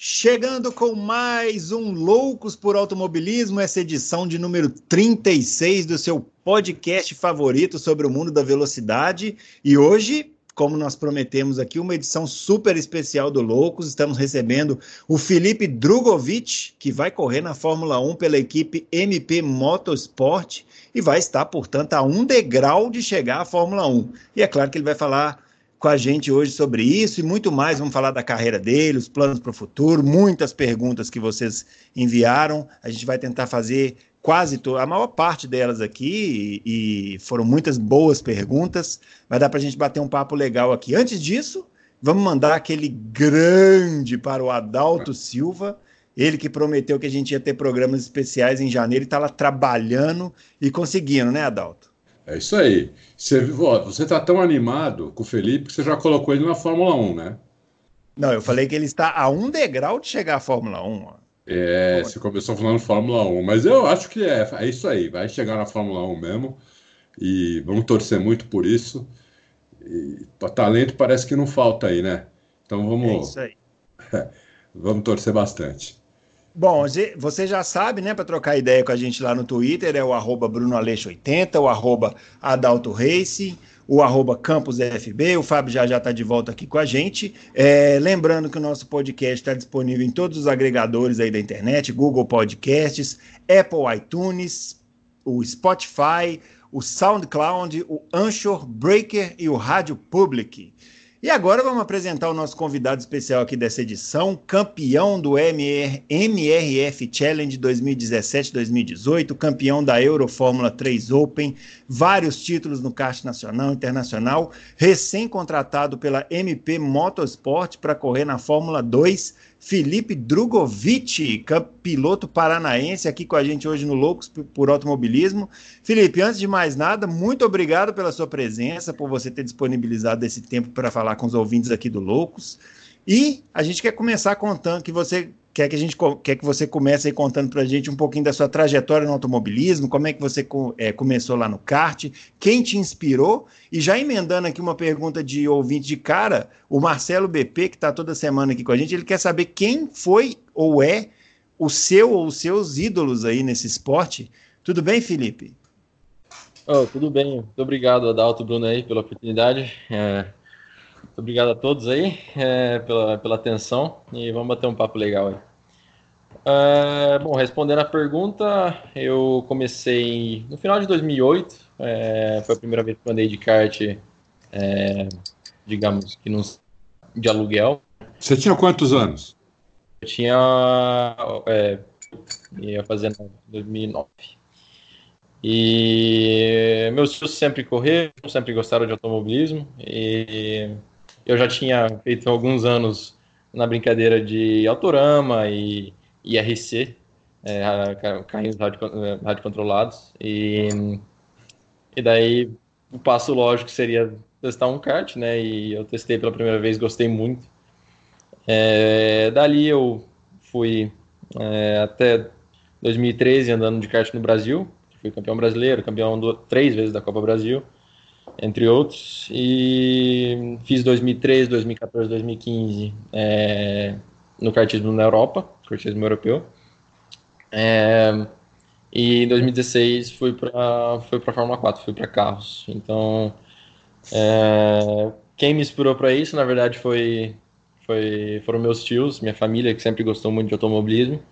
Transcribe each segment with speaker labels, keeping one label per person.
Speaker 1: Chegando com mais um Loucos por Automobilismo, essa edição de número 36 do seu podcast favorito sobre o mundo da velocidade. E hoje, como nós prometemos aqui, uma edição super especial do Loucos. Estamos recebendo o Felipe Drogovic, que vai correr na Fórmula 1 pela equipe MP Motorsport e vai estar, portanto, a um degrau de chegar à Fórmula 1. E é claro que ele vai falar com a gente hoje sobre isso e muito mais. Vamos falar da carreira dele, os planos para o futuro, muitas perguntas que vocês enviaram. A gente vai tentar fazer quase a maior parte delas aqui e, e foram muitas boas perguntas. Vai dar para a gente bater um papo legal aqui. Antes disso, vamos mandar aquele grande para o Adalto Silva. Ele que prometeu que a gente ia ter programas especiais em janeiro e está lá trabalhando e conseguindo, né, Adalto?
Speaker 2: É isso aí. Você está tão animado com o Felipe que você já colocou ele na Fórmula 1, né?
Speaker 1: Não, eu falei que ele está a um degrau de chegar à Fórmula 1. Ó.
Speaker 2: É, você começou falando Fórmula 1, mas eu acho que é, é isso aí, vai chegar na Fórmula 1 mesmo. E vamos torcer muito por isso. E, talento parece que não falta aí, né? Então vamos. É isso aí. vamos torcer bastante.
Speaker 1: Bom, você já sabe, né, para trocar ideia com a gente lá no Twitter, é o arroba BrunoAleixo80, o arroba Adalto Race, o arroba CampusFB, o Fábio já já está de volta aqui com a gente. É, lembrando que o nosso podcast está disponível em todos os agregadores aí da internet, Google Podcasts, Apple iTunes, o Spotify, o SoundCloud, o Anchor, Breaker e o Rádio Public. E agora vamos apresentar o nosso convidado especial aqui dessa edição, campeão do MR, MRF Challenge 2017-2018, campeão da Euro Fórmula 3 Open, vários títulos no kart nacional, internacional, recém-contratado pela MP Motorsport para correr na Fórmula 2 Felipe Drogovic, piloto paranaense, aqui com a gente hoje no Loucos por Automobilismo. Felipe, antes de mais nada, muito obrigado pela sua presença, por você ter disponibilizado esse tempo para falar com os ouvintes aqui do Loucos. E a gente quer começar contando que você quer que a gente quer que você comece aí contando para a gente um pouquinho da sua trajetória no automobilismo, como é que você é, começou lá no kart, quem te inspirou e já emendando aqui uma pergunta de ouvinte de cara, o Marcelo BP que está toda semana aqui com a gente, ele quer saber quem foi ou é o seu ou os seus ídolos aí nesse esporte. Tudo bem, Felipe?
Speaker 3: Oh, tudo bem, muito obrigado, Adalto Bruno aí pela oportunidade. É, muito obrigado a todos aí é, pela, pela atenção e vamos bater um papo legal aí. Uh, bom, respondendo a pergunta, eu comecei no final de 2008, é, foi a primeira vez que eu andei de kart, é, digamos que não, de aluguel.
Speaker 2: Você tinha quantos anos?
Speaker 3: Eu tinha, é, ia fazer em 2009. E meus filhos sempre correram, sempre gostaram de automobilismo, e eu já tinha feito alguns anos na brincadeira de autorama e IRC, é, carrinhos rádio, é, rádio controlados. E, e daí o passo lógico seria testar um kart, né? E eu testei pela primeira vez, gostei muito. É, dali eu fui é, até 2013 andando de kart no Brasil, fui campeão brasileiro, campeão do, três vezes da Copa Brasil, entre outros. E fiz 2013, 2014, 2015 é, no kartismo na Europa cortismo europeu. É, e em 2016 fui para fui para Fórmula 4, fui para carros. Então, é, quem me inspirou para isso, na verdade, foi, foi foram meus tios, minha família que sempre gostou muito de automobilismo.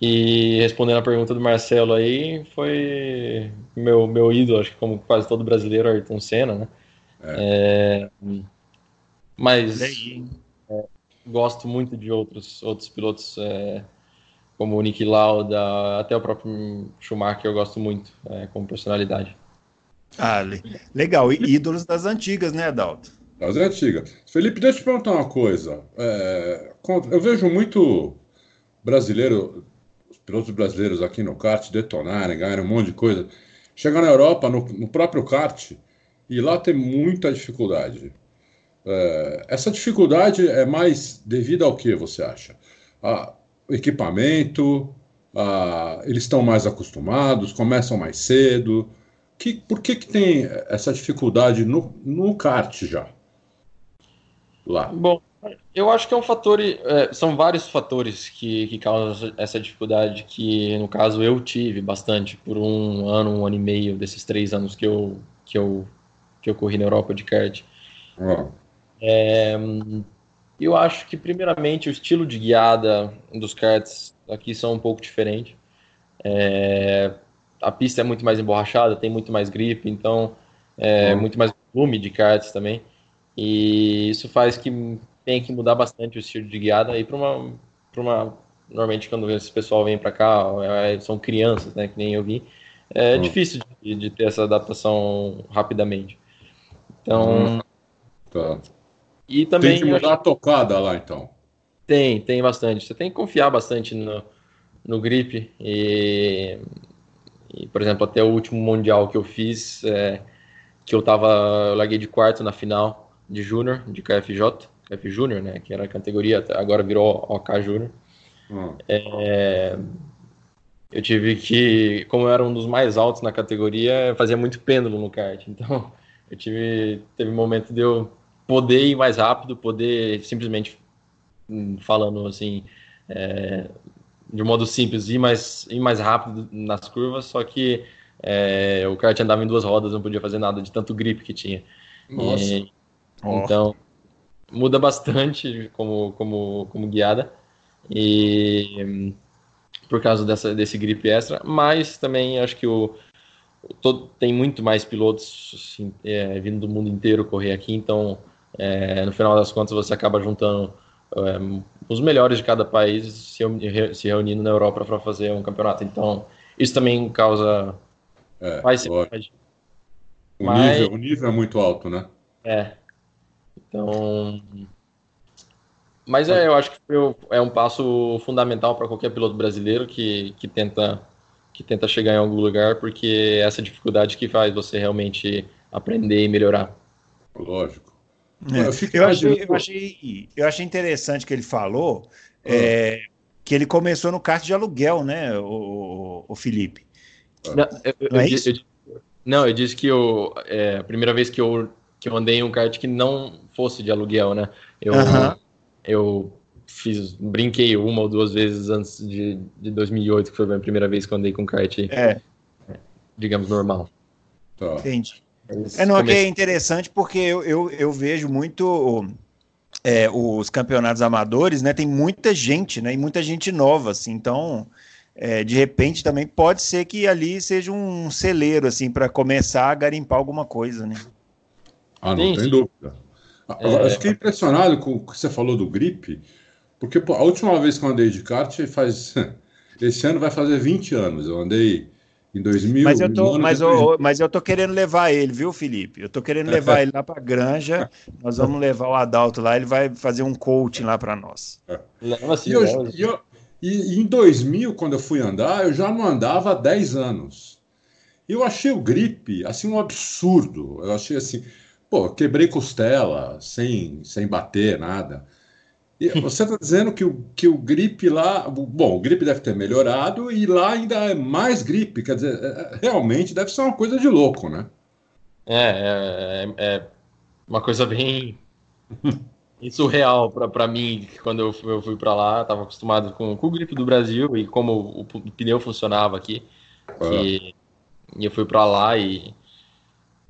Speaker 3: E respondendo a pergunta do Marcelo aí, foi meu, meu ídolo, acho que como quase todo brasileiro, Ayrton Senna, né? É. É, mas gosto muito de outros, outros pilotos, é, como o Nick Lauda, até o próprio Schumacher, eu gosto muito é, como personalidade.
Speaker 1: Ah, legal. E ídolos das antigas, né, Adalto?
Speaker 2: Das antigas. Felipe, deixa eu te perguntar uma coisa. É, eu vejo muito brasileiro, os pilotos brasileiros aqui no kart detonarem, ganharem um monte de coisa. Chegar na Europa, no, no próprio kart, e lá tem muita dificuldade. É, essa dificuldade é mais devido ao que você acha? A, equipamento, a, eles estão mais acostumados, começam mais cedo. Que, por que, que tem essa dificuldade no, no kart já?
Speaker 3: Lá. Bom, eu acho que é um fator, é, são vários fatores que, que causam essa dificuldade que, no caso, eu tive bastante por um ano, um ano e meio desses três anos que eu, que eu, que eu corri na Europa de kart. Oh. É, eu acho que, primeiramente, o estilo de guiada dos karts aqui são um pouco diferente. É, a pista é muito mais emborrachada, tem muito mais grip, então é oh. muito mais volume de karts também. E isso faz que tem que mudar bastante o estilo de guiada aí para uma, uma. Normalmente, quando esse pessoal vem para cá, é, são crianças, né? Que nem eu vi. É uhum. difícil de, de, ter essa adaptação rapidamente. Então. Uhum.
Speaker 2: Tá. E também. Tem que mudar acho... a tocada lá, então.
Speaker 3: Tem, tem bastante. Você tem que confiar bastante no, no grip. E, e, por exemplo, até o último Mundial que eu fiz, é, que eu tava. Eu larguei de quarto na final de Júnior, de KFJ. F Júnior, né? Que era a categoria, agora virou OK Júnior. Hum. É, eu tive que, como eu era um dos mais altos na categoria, fazia muito pêndulo no kart. Então, eu tive, teve um momento de eu poder ir mais rápido, poder simplesmente, hum, falando assim, é, de um modo simples, ir mais, ir mais rápido nas curvas, só que é, o kart andava em duas rodas, não podia fazer nada de tanto grip que tinha. Nossa. E, oh. Então, muda bastante como, como, como guiada e por causa dessa, desse grip extra, mas também acho que o, todo, tem muito mais pilotos assim, é, vindo do mundo inteiro correr aqui, então é, no final das contas você acaba juntando é, os melhores de cada país se, se reunindo na Europa para fazer um campeonato. Então isso também causa
Speaker 2: é, mais o, mas, nível, o nível é muito alto, né?
Speaker 3: É, então. Mas é, eu acho que é um passo fundamental para qualquer piloto brasileiro que, que, tenta, que tenta chegar em algum lugar, porque é essa dificuldade que faz você realmente aprender e melhorar.
Speaker 2: Lógico.
Speaker 1: É. Eu, eu, achei, eu, achei, eu achei interessante que ele falou ah. é, que ele começou no kart de aluguel, né, o, o Felipe?
Speaker 3: Não, eu, não, é isso? não, eu disse que eu, é, a primeira vez que eu que eu andei em um kart que não fosse de aluguel, né? Eu, eu fiz, brinquei uma ou duas vezes antes de, de 2008, que foi a minha primeira vez que eu andei com kart, é. digamos, normal.
Speaker 1: Tá. Entendi. É, não, é interessante porque eu, eu, eu vejo muito é, os campeonatos amadores, né? Tem muita gente, né? E muita gente nova, assim. Então, é, de repente, também pode ser que ali seja um celeiro, assim, para começar a garimpar alguma coisa, né?
Speaker 2: Ah, não tem dúvida. É... Eu fiquei impressionado com o que você falou do gripe, porque pô, a última vez que eu andei de kart faz. Esse ano vai fazer 20 anos. Eu andei em 2000.
Speaker 1: Mas eu tô, mas eu, mas eu tô querendo levar ele, viu, Felipe? Eu tô querendo levar ele lá para Granja. Nós vamos levar o Adalto lá, ele vai fazer um coaching lá para nós.
Speaker 2: e, eu, e, eu, e, em 2000, quando eu fui andar, eu já não andava há 10 anos. Eu achei o gripe assim um absurdo. Eu achei assim, Pô, quebrei costela sem, sem bater, nada. E você está dizendo que o, que o gripe lá. Bom, o gripe deve ter melhorado e lá ainda é mais gripe. Quer dizer, é, é, realmente deve ser uma coisa de louco, né?
Speaker 3: É, é, é uma coisa bem surreal para mim. Quando eu, eu fui para lá, estava acostumado com, com o gripe do Brasil e como o, o pneu funcionava aqui. Ah. E, e eu fui para lá e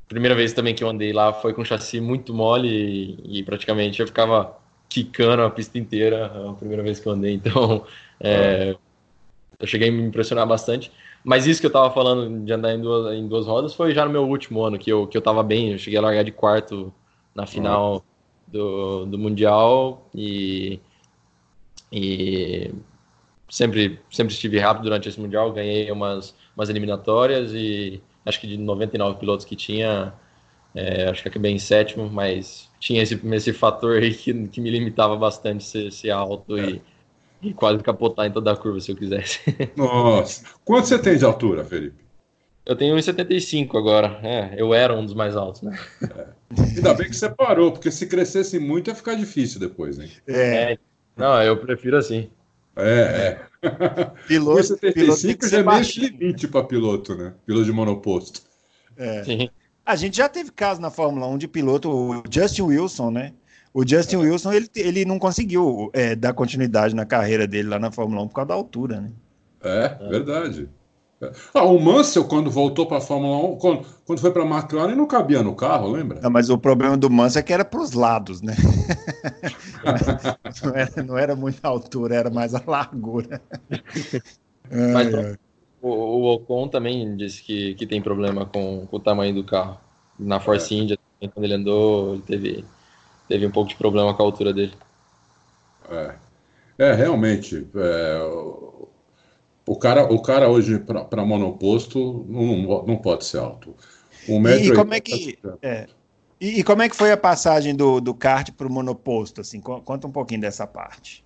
Speaker 3: primeira vez também que eu andei lá foi com chassi muito mole e, e praticamente eu ficava quicando a pista inteira a primeira vez que eu andei. Então, é, eu cheguei a me impressionar bastante. Mas isso que eu tava falando de andar em duas, em duas rodas foi já no meu último ano, que eu, que eu tava bem. Eu cheguei a largar de quarto na final do, do Mundial e, e sempre, sempre estive rápido durante esse Mundial. Ganhei umas, umas eliminatórias e acho que de 99 pilotos que tinha, é, acho que acabei em sétimo, mas tinha esse, esse fator aí que, que me limitava bastante ser, ser alto é. e, e, quase capotar em toda a curva se eu quisesse.
Speaker 2: Nossa, quanto você tem de altura, Felipe?
Speaker 3: Eu tenho 1,75 agora. É, eu era um dos mais altos, né?
Speaker 2: É. Ainda bem que você parou, porque se crescesse muito ia ficar difícil depois, hein?
Speaker 3: É. é. Não, eu prefiro assim.
Speaker 2: É, é. Piloto, 1,75 já é meio limite para piloto, né? Piloto de monoposto.
Speaker 1: É. Sim. A gente já teve caso na Fórmula 1 de piloto, o Justin Wilson, né? O Justin é. Wilson, ele, ele não conseguiu é, dar continuidade na carreira dele lá na Fórmula 1 por causa da altura, né?
Speaker 2: É, verdade. Ah, o Mansell, quando voltou para a Fórmula 1, quando, quando foi para a McLaren, não cabia no carro, lembra?
Speaker 1: Não, mas o problema do Mansell é que era para os lados, né? não, era, não, era, muita altura, era mais a largura.
Speaker 3: mas, o, o, Ocon também disse que, que tem problema com, com o tamanho do carro. Na Force é. India, quando ele andou, ele teve, teve um pouco de problema com a altura dele.
Speaker 2: É, é realmente. É, o cara, o cara hoje, para monoposto, não, não pode ser alto.
Speaker 1: Um metro e, como é que, é, e, e, como é que foi a passagem do, do kart para o monoposto? Assim, conta um pouquinho dessa parte.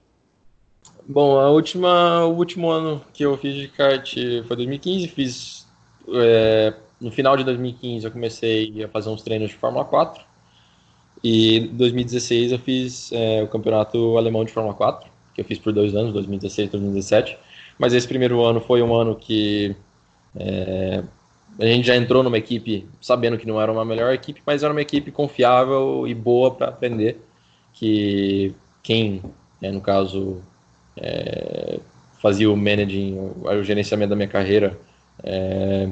Speaker 3: Bom, a última, o último ano que eu fiz de kart foi 2015. Fiz é, no final de 2015 eu comecei a fazer uns treinos de Fórmula 4 e em 2016 eu fiz é, o campeonato alemão de Fórmula 4 que eu fiz por dois anos, 2016 e 2017 mas esse primeiro ano foi um ano que é, a gente já entrou numa equipe sabendo que não era uma melhor equipe, mas era uma equipe confiável e boa para aprender. Que quem, né, no caso, é, fazia o managing, o, gerenciamento da minha carreira, é,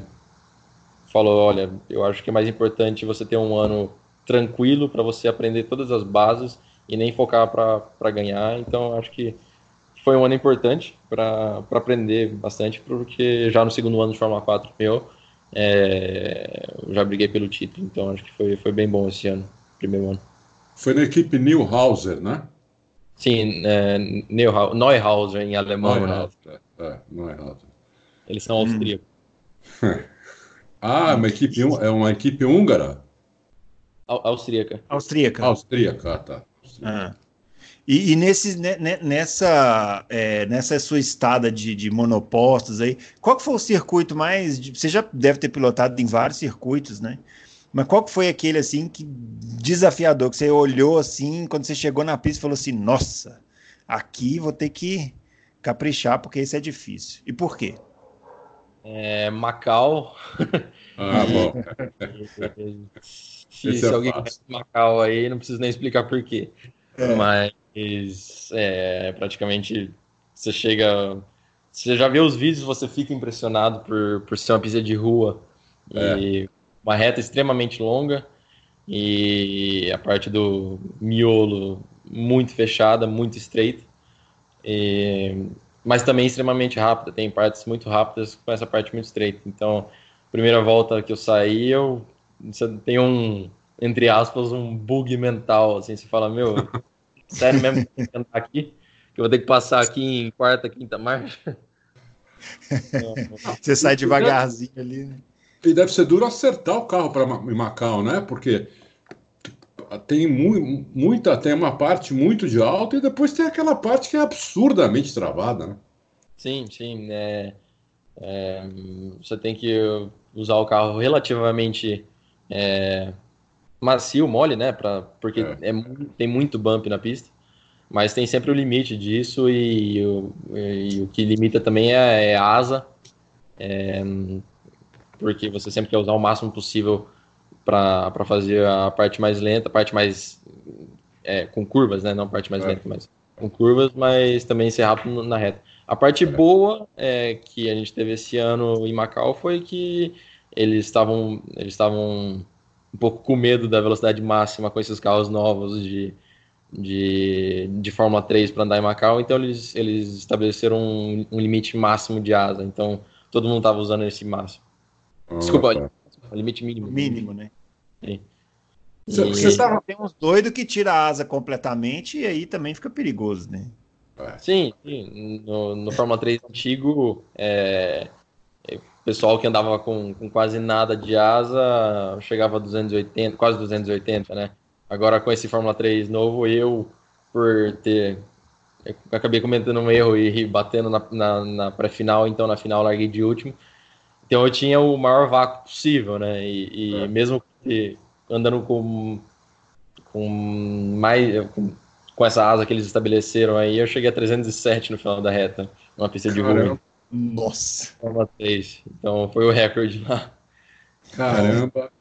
Speaker 3: falou: olha, eu acho que é mais importante você ter um ano tranquilo para você aprender todas as bases e nem focar para ganhar. Então, acho que foi um ano importante para aprender bastante, porque já no segundo ano de Fórmula 4 meu, é, eu já briguei pelo título, então acho que foi, foi bem bom esse ano, primeiro ano.
Speaker 2: Foi na equipe Neuhauser, né?
Speaker 3: Sim, é, Neuhauser em alemão. Né? Neuhauser,
Speaker 2: né? é, Neuhauser.
Speaker 3: Eles são austríacos.
Speaker 2: ah, uma equipe, é uma equipe húngara?
Speaker 3: Austríaca.
Speaker 1: Austríaca.
Speaker 2: Austríaca, tá.
Speaker 1: Ah. E, e nesse, né, nessa, é, nessa sua estada de, de monopostos aí, qual que foi o circuito mais. Você já deve ter pilotado em vários circuitos, né? Mas qual que foi aquele assim que desafiador que você olhou assim quando você chegou na pista e falou assim, nossa, aqui vou ter que caprichar porque esse é difícil. E por quê?
Speaker 3: É, Macau.
Speaker 2: Ah, bom.
Speaker 3: se, se é alguém conhece Macau aí, não preciso nem explicar por quê. É. Mas é, praticamente você chega. Você já vê os vídeos, você fica impressionado por, por ser uma pista de rua é. e uma reta extremamente longa e a parte do miolo muito fechada, muito estreita, e, mas também extremamente rápida. Tem partes muito rápidas com essa parte muito estreita. Então, primeira volta que eu saí, eu tem um entre aspas um bug mental, assim, você fala meu Sério mesmo que eu aqui? Que eu vou ter que passar aqui em quarta, quinta marcha?
Speaker 1: Você sai devagarzinho ali, né?
Speaker 2: E deve ser duro acertar o carro para Macau, né? Porque tem mu muita, tem uma parte muito de alto e depois tem aquela parte que é absurdamente travada, né?
Speaker 3: Sim, sim. É, é, você tem que usar o carro relativamente é, macio, mole, né? Pra, porque é. É, tem muito bump na pista. Mas tem sempre o limite disso e, e, o, e o que limita também é, é a asa. Porque você sempre quer usar o máximo possível para fazer a parte mais lenta, a parte mais é, com curvas, né? Não a parte mais é. lenta, mas com curvas, mas também ser rápido na reta. A parte é. boa é, que a gente teve esse ano em Macau foi que eles estavam eles estavam um pouco com medo da velocidade máxima com esses carros novos de, de, de Fórmula 3 para andar em Macau, então eles, eles estabeleceram um, um limite máximo de asa, então todo mundo estava usando esse máximo. Desculpa, tá. limite mínimo.
Speaker 1: Mínimo, né? Sim. Você e... Tá... Tem uns doidos que tira a asa completamente e aí também fica perigoso, né?
Speaker 3: É. Sim, sim. No, no Fórmula 3 antigo, é, pessoal que andava com, com quase nada de asa chegava a 280, quase 280, né? Agora com esse Fórmula 3 novo, eu, por ter. Eu acabei cometendo um erro e batendo na, na, na pré-final, então na final larguei de último. Então eu tinha o maior vácuo possível, né? E, e é. mesmo que andando com, com mais. Com, com, essa asa que eles estabeleceram aí, eu cheguei a 307 no final da reta, numa pista de voo.
Speaker 1: Nossa!
Speaker 3: Então foi o recorde lá.
Speaker 2: Caramba!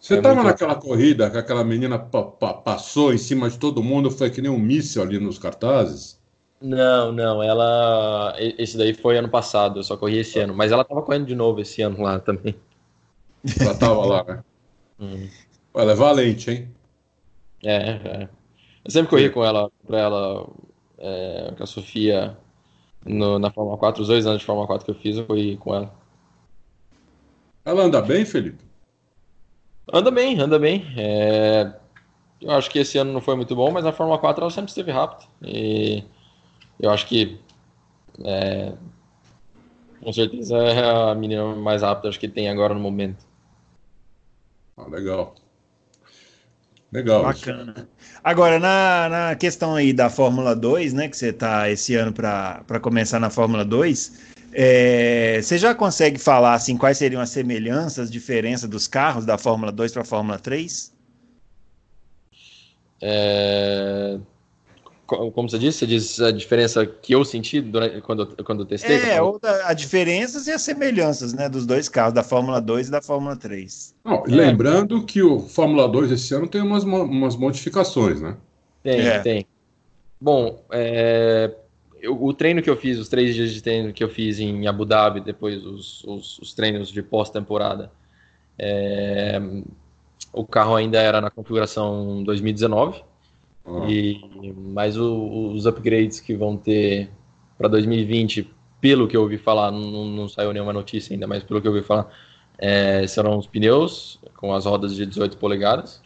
Speaker 2: Você estava é naquela corrida que aquela menina passou em cima de todo mundo, foi que nem um míssil ali nos cartazes?
Speaker 3: Não, não, ela. Esse daí foi ano passado, eu só corri esse ano. Mas ela tava correndo de novo esse ano lá também.
Speaker 2: Ela tava lá, né? Hum. Ela é valente, hein?
Speaker 3: É, é. Eu sempre corri com ela, pra ela, é, com a Sofia no, na Fórmula 4, os dois anos de Fórmula 4 que eu fiz, eu corri com ela.
Speaker 2: Ela anda bem, Felipe?
Speaker 3: Anda bem, anda bem. É... Eu acho que esse ano não foi muito bom, mas na Fórmula 4 ela sempre esteve rápida. E eu acho que é, com certeza é a menina mais rápida acho que tem agora no momento.
Speaker 2: Ah, legal. Legal.
Speaker 1: Bacana. Isso. Agora, na, na questão aí da Fórmula 2, né, que você está esse ano para começar na Fórmula 2, é, você já consegue falar assim quais seriam as semelhanças, diferenças dos carros da Fórmula 2 para a Fórmula 3?
Speaker 3: É, como você disse, você diz a diferença que eu senti durante, quando, quando eu testei?
Speaker 1: É, ou da, a diferenças e as semelhanças né, dos dois carros, da Fórmula 2 e da Fórmula 3.
Speaker 2: Não, é. Lembrando que o Fórmula 2 esse ano tem umas, umas modificações, né?
Speaker 3: Tem, é. tem. Bom, é, eu, o treino que eu fiz, os três dias de treino que eu fiz em Abu Dhabi, depois os, os, os treinos de pós-temporada, é, o carro ainda era na configuração 2019 e, mas o, os upgrades que vão ter para 2020, pelo que eu ouvi falar, não, não, saiu nenhuma notícia ainda, mas pelo que eu ouvi falar, é, serão os pneus com as rodas de 18 polegadas.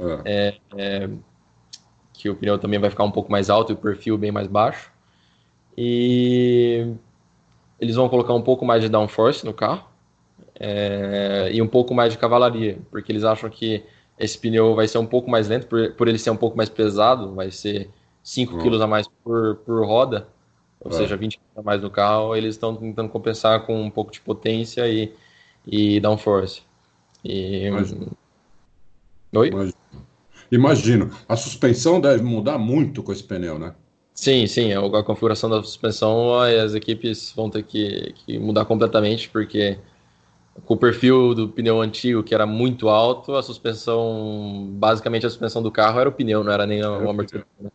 Speaker 3: Ah. É, é, que o pneu também vai ficar um pouco mais alto e o perfil bem mais baixo. E eles vão colocar um pouco mais de downforce no carro é, e um pouco mais de cavalaria, porque eles acham que esse pneu vai ser um pouco mais lento, por, por ele ser um pouco mais pesado, vai ser 5 kg a mais por, por roda, ou é. seja, 20 kg a mais no carro, eles estão tentando compensar com um pouco de potência e, e downforce. E...
Speaker 2: Imagino. Oi? Imagino. Imagino. A suspensão deve mudar muito com esse pneu, né?
Speaker 3: Sim, sim. A configuração da suspensão, as equipes vão ter que, que mudar completamente, porque com o perfil do pneu antigo, que era muito alto, a suspensão, basicamente a suspensão do carro era o pneu, não era nem o amortecedor. Né?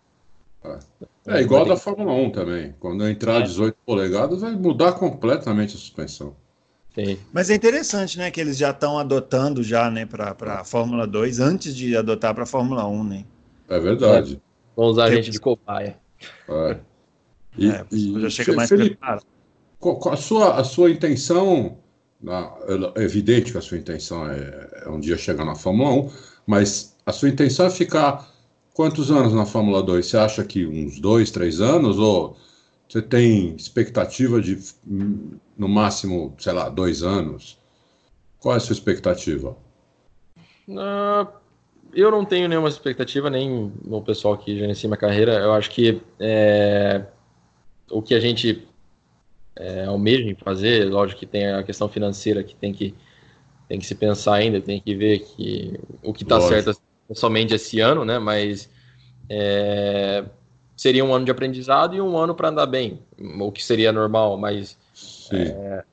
Speaker 2: É, é igual da Fórmula 1 também. Quando entrar é. 18 polegadas, vai mudar completamente a suspensão.
Speaker 1: Sim. Mas é interessante, né, que eles já estão adotando já, né, para a Fórmula 2 antes de adotar para a Fórmula 1, né?
Speaker 2: É verdade. É.
Speaker 3: Vamos usar a gente de cobaia.
Speaker 2: É. E, é, e, já chega mais Felipe, preparado. A sua, a sua intenção é evidente que a sua intenção é, é, um dia chegar na Fórmula 1, mas a sua intenção é ficar quantos anos na Fórmula 2? Você acha que uns dois, três anos? Ou você tem expectativa de, no máximo, sei lá, dois anos? Qual é a sua expectativa?
Speaker 3: Uh, eu não tenho nenhuma expectativa, nem o pessoal que gerencia minha carreira. Eu acho que é, o que a gente é, almejam fazer. Lógico que tem a questão financeira que tem que, tem que se pensar ainda, tem que ver que o que está certo é somente esse ano, né? Mas é, seria um ano de aprendizado e um ano para andar bem, o que seria normal, mas é,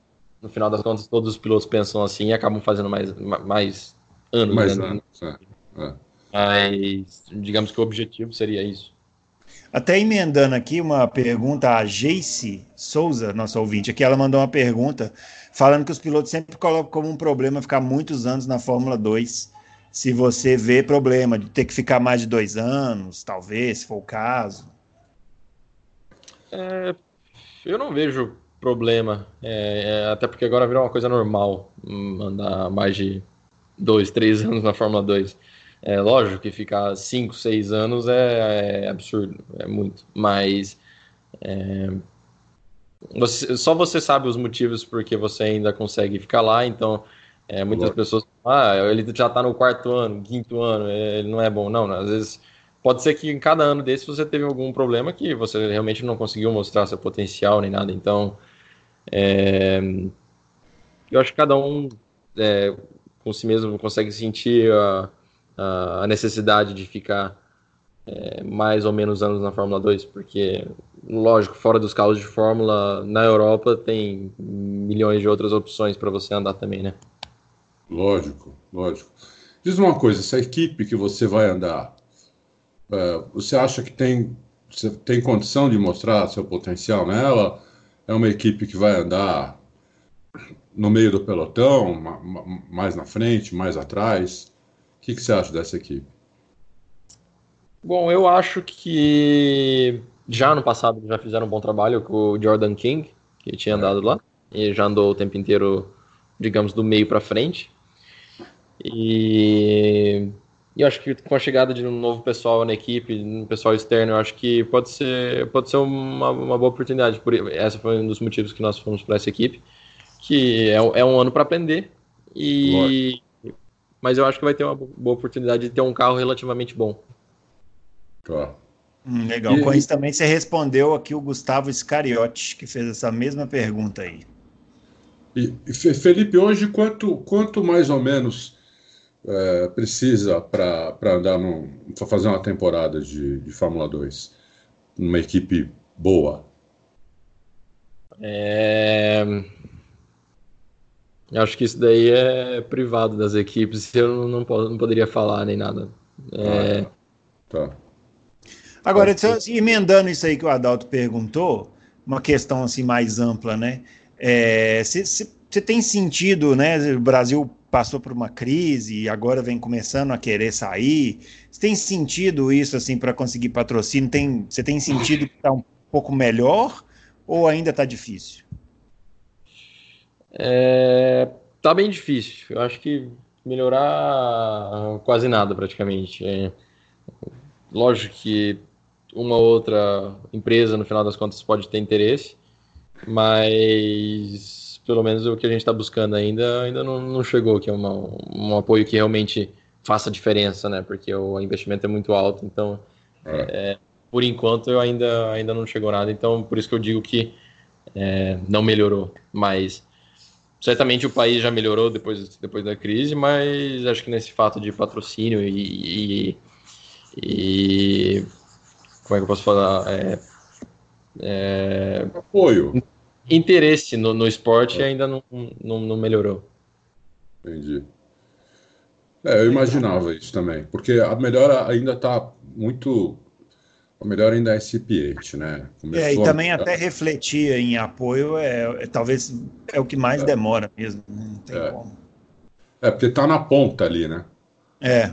Speaker 3: no final das contas todos os pilotos pensam assim e acabam fazendo mais, mais anos. Mais né? anos, é. é. Mas digamos que o objetivo seria isso.
Speaker 1: Até emendando aqui uma pergunta a Jace Souza, nossa ouvinte, aqui ela mandou uma pergunta falando que os pilotos sempre colocam como um problema ficar muitos anos na Fórmula 2. Se você vê problema de ter que ficar mais de dois anos, talvez, se for o caso.
Speaker 3: É, eu não vejo problema, é, é até porque agora virou uma coisa normal hum, andar mais de dois, três anos na Fórmula 2. É lógico que ficar 5, 6 anos é, é, absurdo, é muito. Mas é, você, só você sabe os motivos porque você ainda consegue ficar lá. Então, é, muitas pessoas ah, ele já está no quarto ano, quinto ano, é, ele não é bom. Não, às vezes pode ser que em cada ano desse você teve algum problema que você realmente não conseguiu mostrar seu potencial nem nada. Então, é, eu acho que cada um é, com si mesmo consegue sentir a, a necessidade de ficar é, mais ou menos anos na Fórmula 2, porque, lógico, fora dos carros de Fórmula, na Europa tem milhões de outras opções para você andar também, né?
Speaker 2: Lógico, lógico. Diz uma coisa, essa equipe que você vai andar, é, você acha que tem, você tem condição de mostrar seu potencial nela? É uma equipe que vai andar no meio do pelotão, mais na frente, mais atrás? O que, que você acha dessa equipe?
Speaker 3: Bom, eu acho que já no passado já fizeram um bom trabalho com o Jordan King, que tinha é. andado lá, e já andou o tempo inteiro, digamos, do meio para frente. E eu acho que com a chegada de um novo pessoal na equipe, um pessoal externo, eu acho que pode ser, pode ser uma, uma boa oportunidade. Por, essa foi um dos motivos que nós fomos para essa equipe, que é, é um ano para aprender. E, mas eu acho que vai ter uma boa oportunidade de ter um carro relativamente bom.
Speaker 1: Tá. Hum, legal. E, Com isso também você respondeu aqui o Gustavo Scariotti, que fez essa mesma pergunta aí.
Speaker 2: E, Felipe, hoje quanto, quanto mais ou menos é, precisa para andar para fazer uma temporada de, de Fórmula 2 numa equipe boa?
Speaker 3: É... Acho que isso daí é privado das equipes, eu não, não, não poderia falar nem nada. É... Ah,
Speaker 1: tá. Agora, assim, emendando isso aí que o Adalto perguntou, uma questão assim mais ampla, né? Você é, tem sentido, né? O Brasil passou por uma crise e agora vem começando a querer sair. Você tem sentido isso assim para conseguir patrocínio? Tem, você tem sentido que está um pouco melhor ou ainda está difícil?
Speaker 3: É, tá bem difícil. Eu acho que melhorar quase nada praticamente. É, lógico que uma outra empresa no final das contas pode ter interesse, mas pelo menos o que a gente está buscando ainda, ainda não, não chegou, que é uma, um apoio que realmente faça diferença, né? Porque o investimento é muito alto, então é. É, por enquanto eu ainda, ainda não chegou nada, então por isso que eu digo que é, não melhorou, mas certamente o país já melhorou depois, depois da crise, mas acho que nesse fato de patrocínio e, e, e como é que eu posso falar? É,
Speaker 2: é, apoio
Speaker 3: interesse no, no esporte é. ainda não, não, não, melhorou.
Speaker 2: Entendi. É, eu imaginava isso também, porque a melhora ainda está muito. A melhor ainda é SPH, né?
Speaker 1: Começou é, e também a... até refletir em apoio é, é, talvez é o que mais é. demora mesmo. Né? Não tem
Speaker 2: é.
Speaker 1: como.
Speaker 2: É, porque está na ponta ali, né?
Speaker 1: É,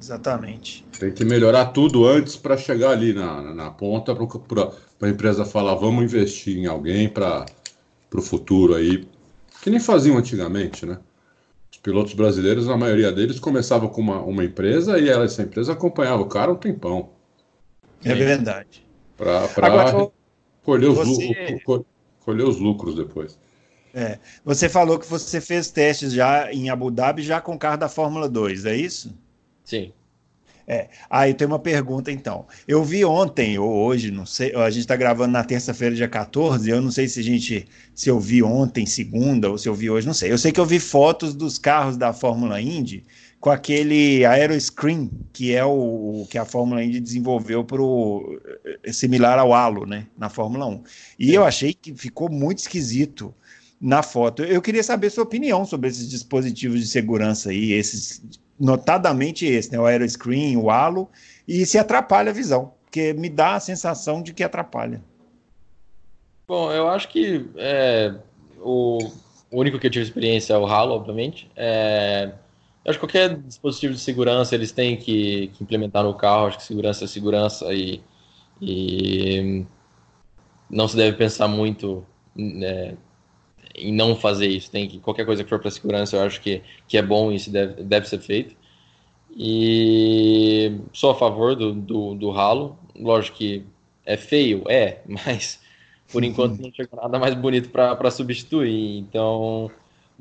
Speaker 1: exatamente.
Speaker 2: Tem que melhorar tudo antes para chegar ali na, na, na ponta, para para a empresa falar, vamos investir em alguém para o futuro aí, que nem faziam antigamente, né? Os pilotos brasileiros, a maioria deles começava com uma, uma empresa e ela, essa empresa acompanhava o cara um tempão.
Speaker 1: É verdade.
Speaker 2: Para colher, os você... colher os lucros depois.
Speaker 1: É. Você falou que você fez testes já em Abu Dhabi, já com o carro da Fórmula 2, é isso?
Speaker 3: Sim.
Speaker 1: É. Aí tem uma pergunta, então. Eu vi ontem, ou hoje, não sei, a gente está gravando na terça-feira, dia 14, eu não sei se a gente, se eu vi ontem, segunda, ou se eu vi hoje, não sei. Eu sei que eu vi fotos dos carros da Fórmula Indy com aquele aeroscreen, que é o que a Fórmula Indy desenvolveu para o eh, similar ao halo, né, na Fórmula 1. E é. eu achei que ficou muito esquisito na foto. Eu queria saber sua opinião sobre esses dispositivos de segurança aí, esses notadamente esse, né, o aeroscreen, o halo, e se atrapalha a visão, porque me dá a sensação de que atrapalha.
Speaker 3: Bom, eu acho que é, o, único que eu tive experiência é o halo, obviamente. É, acho que qualquer dispositivo de segurança eles têm que, que implementar no carro. Acho que segurança é segurança e, e não se deve pensar muito né, em não fazer isso. Tem que qualquer coisa que for para segurança, eu acho que, que é bom e isso deve, deve ser feito. E sou a favor do, do, do ralo. Lógico que é feio, é, mas por enquanto não chegou nada mais bonito para substituir. Então,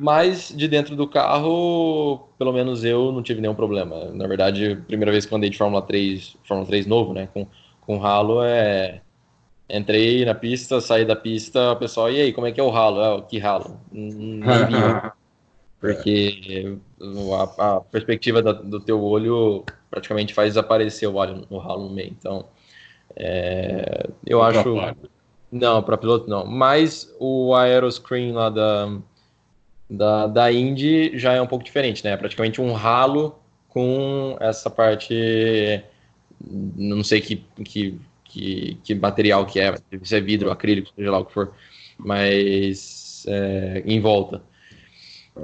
Speaker 3: mas de dentro do carro, pelo menos eu não tive nenhum problema. Na verdade, primeira vez que eu andei de Fórmula 3, Fórmula 3 novo, né, com, com ralo, é, Entrei na pista, saí da pista, o pessoal, e aí, como é que é o ralo? É, que ralo? Não vi, porque a, a perspectiva da, do teu olho praticamente faz desaparecer o óleo no ralo no meio. Então, é, eu acho. Não, para piloto não. Mas o aeroscreen lá da, da, da Indy já é um pouco diferente, né? É praticamente um ralo com essa parte. Não sei que, que, que, que material que é, se é vidro, acrílico, seja lá o que for, mas é, em volta.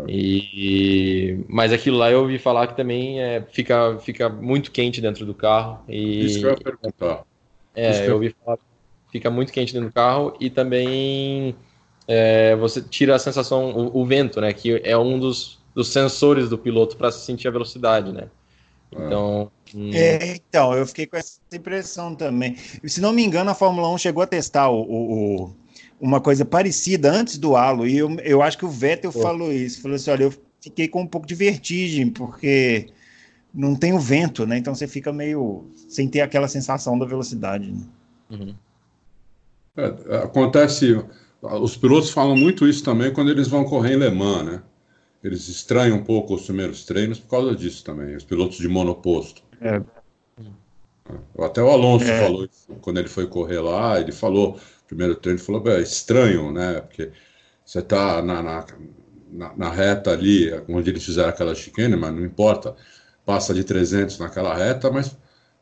Speaker 3: E, mas aquilo lá eu ouvi falar que também é, fica, fica muito quente dentro do carro. E,
Speaker 2: Isso que eu ia perguntar.
Speaker 3: É, eu ouvi falar que fica muito quente dentro do carro e também é, você tira a sensação, o, o, vento, né? Que é um dos, dos sensores do piloto para sentir a velocidade, né?
Speaker 1: Então, hum... é, então, eu fiquei com essa impressão também. Se não me engano, a Fórmula 1 chegou a testar o, o uma coisa parecida antes do halo, e eu, eu acho que o Vettel Pô. falou isso, falou assim, olha, eu fiquei com um pouco de vertigem, porque não tem o vento, né? Então você fica meio sem ter aquela sensação da velocidade. Né? Uhum.
Speaker 2: É, acontece, os pilotos falam muito isso também quando eles vão correr em Le Mans, né? Eles estranham um pouco os primeiros treinos por causa disso também, os pilotos de monoposto. É. Até o Alonso é. falou isso quando ele foi correr lá, ele falou primeiro treino, falou, é estranho, né? Porque você está na, na, na, na, reta ali, onde eles fizeram aquela chicane, mas não importa, passa de 300 naquela reta, mas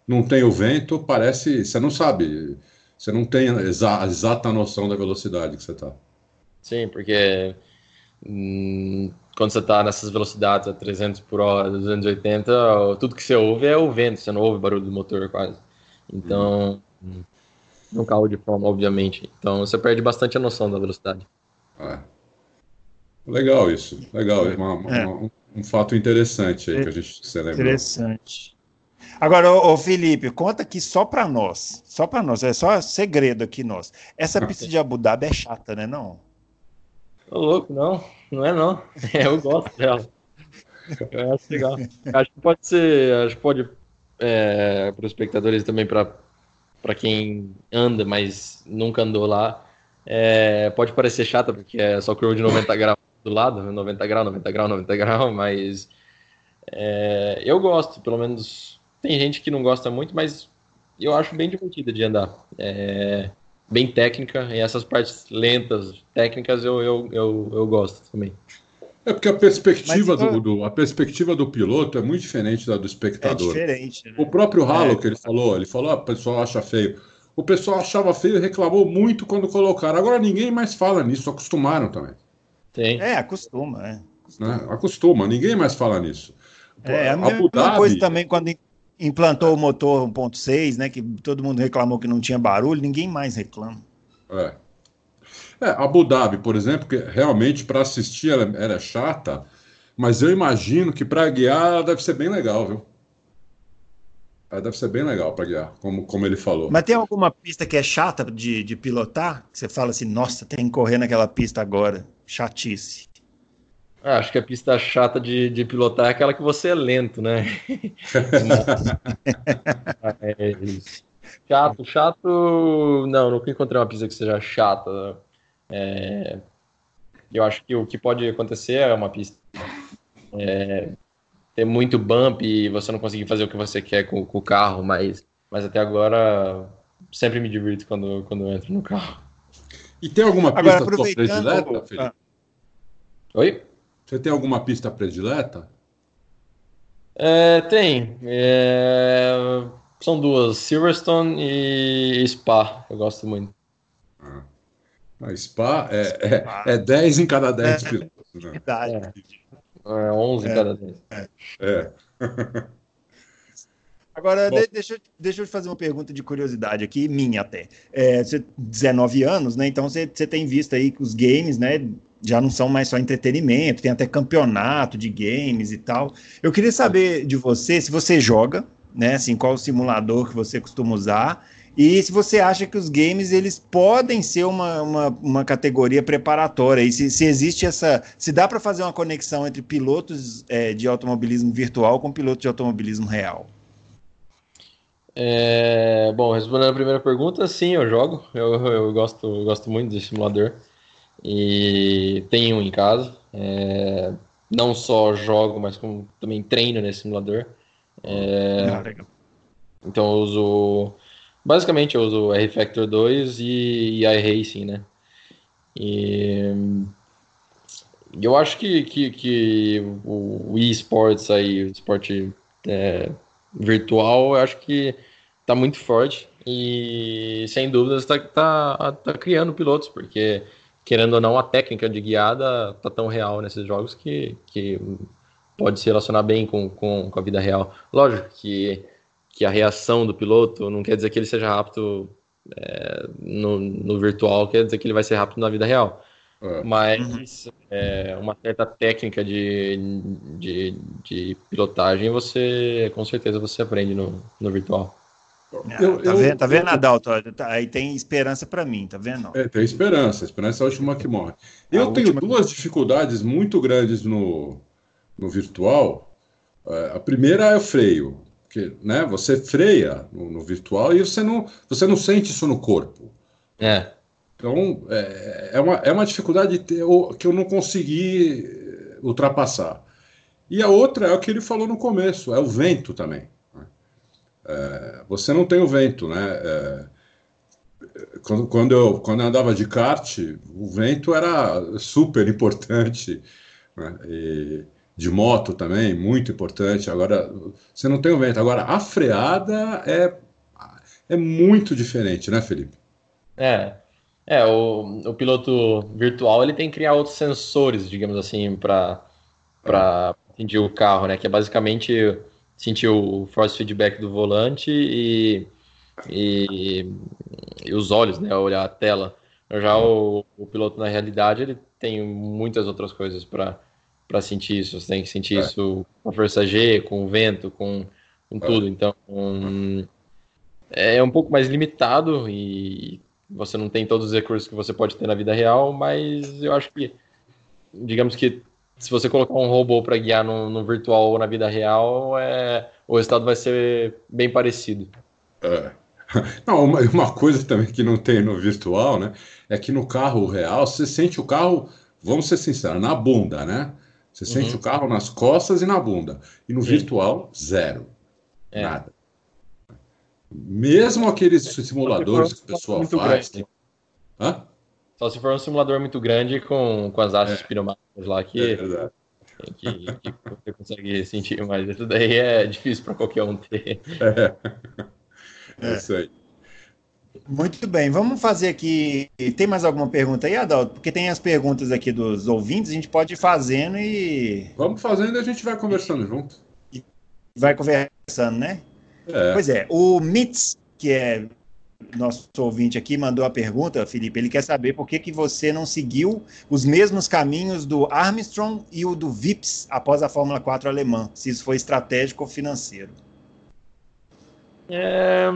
Speaker 2: não tem o vento, parece, você não sabe, você não tem a exa, exata noção da velocidade que você está.
Speaker 3: Sim, porque hum, quando você está nessas velocidades a 300 por hora, 280, tudo que você ouve é o vento, você não ouve barulho do motor quase. Então, hum no carro de Fórmula, obviamente. Então você perde bastante a noção da velocidade.
Speaker 2: É. Legal isso, legal, é. Uma, uma, é. um, um, fato interessante aí que a gente se lembra.
Speaker 1: Interessante. Agora, ô, ô, Felipe, conta aqui só para nós, só para nós, é só segredo aqui nós. Essa pista de Abu Dhabi é chata, né, não?
Speaker 3: Tô louco, não, não é não. Eu gosto dela. Eu acho legal. Acho que pode ser, acho que pode é, para os espectadores também para para quem anda, mas nunca andou lá, é, pode parecer chata, porque é só curva de 90 graus do lado, 90 graus, 90 graus, 90 graus, mas é, eu gosto, pelo menos tem gente que não gosta muito, mas eu acho bem divertida de andar. É, bem técnica, e essas partes lentas, técnicas, eu, eu, eu, eu gosto também.
Speaker 2: É porque a perspectiva, Mas, do, do, a perspectiva do piloto é muito diferente da do espectador. É diferente. Né? O próprio Halo é. que ele falou, ele falou, ah, o pessoal acha feio. O pessoal achava feio e reclamou muito quando colocaram. Agora ninguém mais fala nisso, acostumaram também.
Speaker 1: Tem. É, acostuma, é.
Speaker 2: Acostuma, né? acostuma ninguém mais fala nisso.
Speaker 1: É, a mesma Dhabi... coisa também quando implantou o motor 1.6, né, que todo mundo reclamou que não tinha barulho, ninguém mais reclama.
Speaker 2: É. É, Abu Dhabi, por exemplo, que realmente para assistir ela era chata, mas eu imagino que para guiar ela deve ser bem legal, viu? Ela deve ser bem legal para guiar, como, como ele falou.
Speaker 1: Mas tem alguma pista que é chata de, de pilotar? Que você fala assim, nossa, tem que correr naquela pista agora. Chatice.
Speaker 3: Ah, acho que a pista chata de, de pilotar é aquela que você é lento, né? é, chato, chato. Não, nunca encontrei uma pista que seja chata. É, eu acho que o que pode acontecer é uma pista é, ter muito bump e você não conseguir fazer o que você quer com, com, o carro, mas, mas até agora sempre me divirto quando, quando eu entro no carro.
Speaker 2: E tem alguma pista agora, predileta, Felipe? Ah.
Speaker 3: Oi?
Speaker 2: Você tem alguma pista predileta?
Speaker 3: É, tem. É, são duas, Silverstone e Spa. Eu gosto muito.
Speaker 2: Ah. A Spa é, é, é 10 em cada 10 é, pilotos. Né?
Speaker 3: Verdade. É, 11 em é, cada 10. É.
Speaker 2: é.
Speaker 1: Agora, de, deixa, eu, deixa eu te fazer uma pergunta de curiosidade aqui, minha até. É, você 19 anos, né? Então você, você tem visto aí que os games, né? Já não são mais só entretenimento, tem até campeonato de games e tal. Eu queria saber de você se você joga, né? Assim, qual o simulador que você costuma usar e se você acha que os games eles podem ser uma, uma, uma categoria preparatória, e se, se existe essa. Se dá para fazer uma conexão entre pilotos é, de automobilismo virtual com pilotos de automobilismo real.
Speaker 3: É, bom, respondendo a primeira pergunta, sim, eu jogo. Eu, eu gosto, eu gosto muito desse simulador. E tenho um em casa. É, não só jogo, mas como também treino nesse simulador. É, ah, então eu uso. Basicamente eu uso R-Factor 2 e, e iRacing, né? E eu acho que, que, que o, eSports aí, o esporte é, virtual, eu acho que tá muito forte e sem dúvidas está tá, tá criando pilotos, porque querendo ou não, a técnica de guiada tá tão real nesses jogos que, que pode se relacionar bem com, com, com a vida real. Lógico que, que a reação do piloto não quer dizer que ele seja rápido é, no, no virtual, quer dizer que ele vai ser rápido na vida real. É. Mas é, uma certa técnica de, de, de, pilotagem você com certeza você aprende no, no virtual.
Speaker 1: Ah, eu, tá, eu, vendo, tá vendo, Adalto? Tá, aí tem esperança para mim, tá vendo?
Speaker 2: É, tem esperança, a esperança é a última que morre. Eu a tenho última... duas dificuldades muito grandes no, no virtual. É, a primeira é o freio, que né, você freia no, no, virtual e você não, você não sente isso no corpo.
Speaker 3: É.
Speaker 2: Então, é, é, uma, é uma dificuldade que eu não consegui ultrapassar. E a outra é o que ele falou no começo, é o vento também. É, você não tem o vento, né? É, quando, quando, eu, quando eu andava de kart, o vento era super importante. Né? E de moto também, muito importante. Agora, você não tem o vento. Agora, a freada é, é muito diferente, né, Felipe?
Speaker 3: É, é, o, o piloto virtual ele tem que criar outros sensores, digamos assim, para sentir o carro, né? Que é basicamente sentir o force feedback do volante e, e, e os olhos, né? Olhar a tela. Já o, o, piloto, na realidade, ele tem muitas outras coisas para sentir isso. Você tem que sentir é. isso com a força G, com o vento, com, com é. tudo. Então, um, é um pouco mais limitado e você não tem todos os recursos que você pode ter na vida real, mas eu acho que, digamos que se você colocar um robô para guiar no, no, virtual ou na vida real, é, o resultado vai ser bem parecido.
Speaker 2: É. Não, uma, uma, coisa também que não tem no virtual, né? É que no carro real você sente o carro, vamos ser sinceros, na bunda, né? Você uhum. sente o carro nas costas e na bunda. E no Sim. virtual, zero. É. Nada. Mesmo aqueles simuladores que o pessoal faz. Tem...
Speaker 3: Hã? Só se for um simulador muito grande com, com as hastes é. pneumáticas lá que, é que, que, você consegue sentir, mas isso daí é difícil para qualquer um ter.
Speaker 2: É. é isso aí.
Speaker 1: Muito bem, vamos fazer aqui. Tem mais alguma pergunta aí, Adalto? Porque tem as perguntas aqui dos ouvintes, a gente pode ir fazendo e.
Speaker 2: Vamos fazendo e a gente vai conversando junto.
Speaker 1: Vai conversando, né? É. Pois é, o Mitz, que é nosso ouvinte aqui, mandou a pergunta, Felipe, ele quer saber por que, que você não seguiu os mesmos caminhos do Armstrong e o do Vips após a Fórmula 4 alemã, se isso foi estratégico ou financeiro.
Speaker 3: É...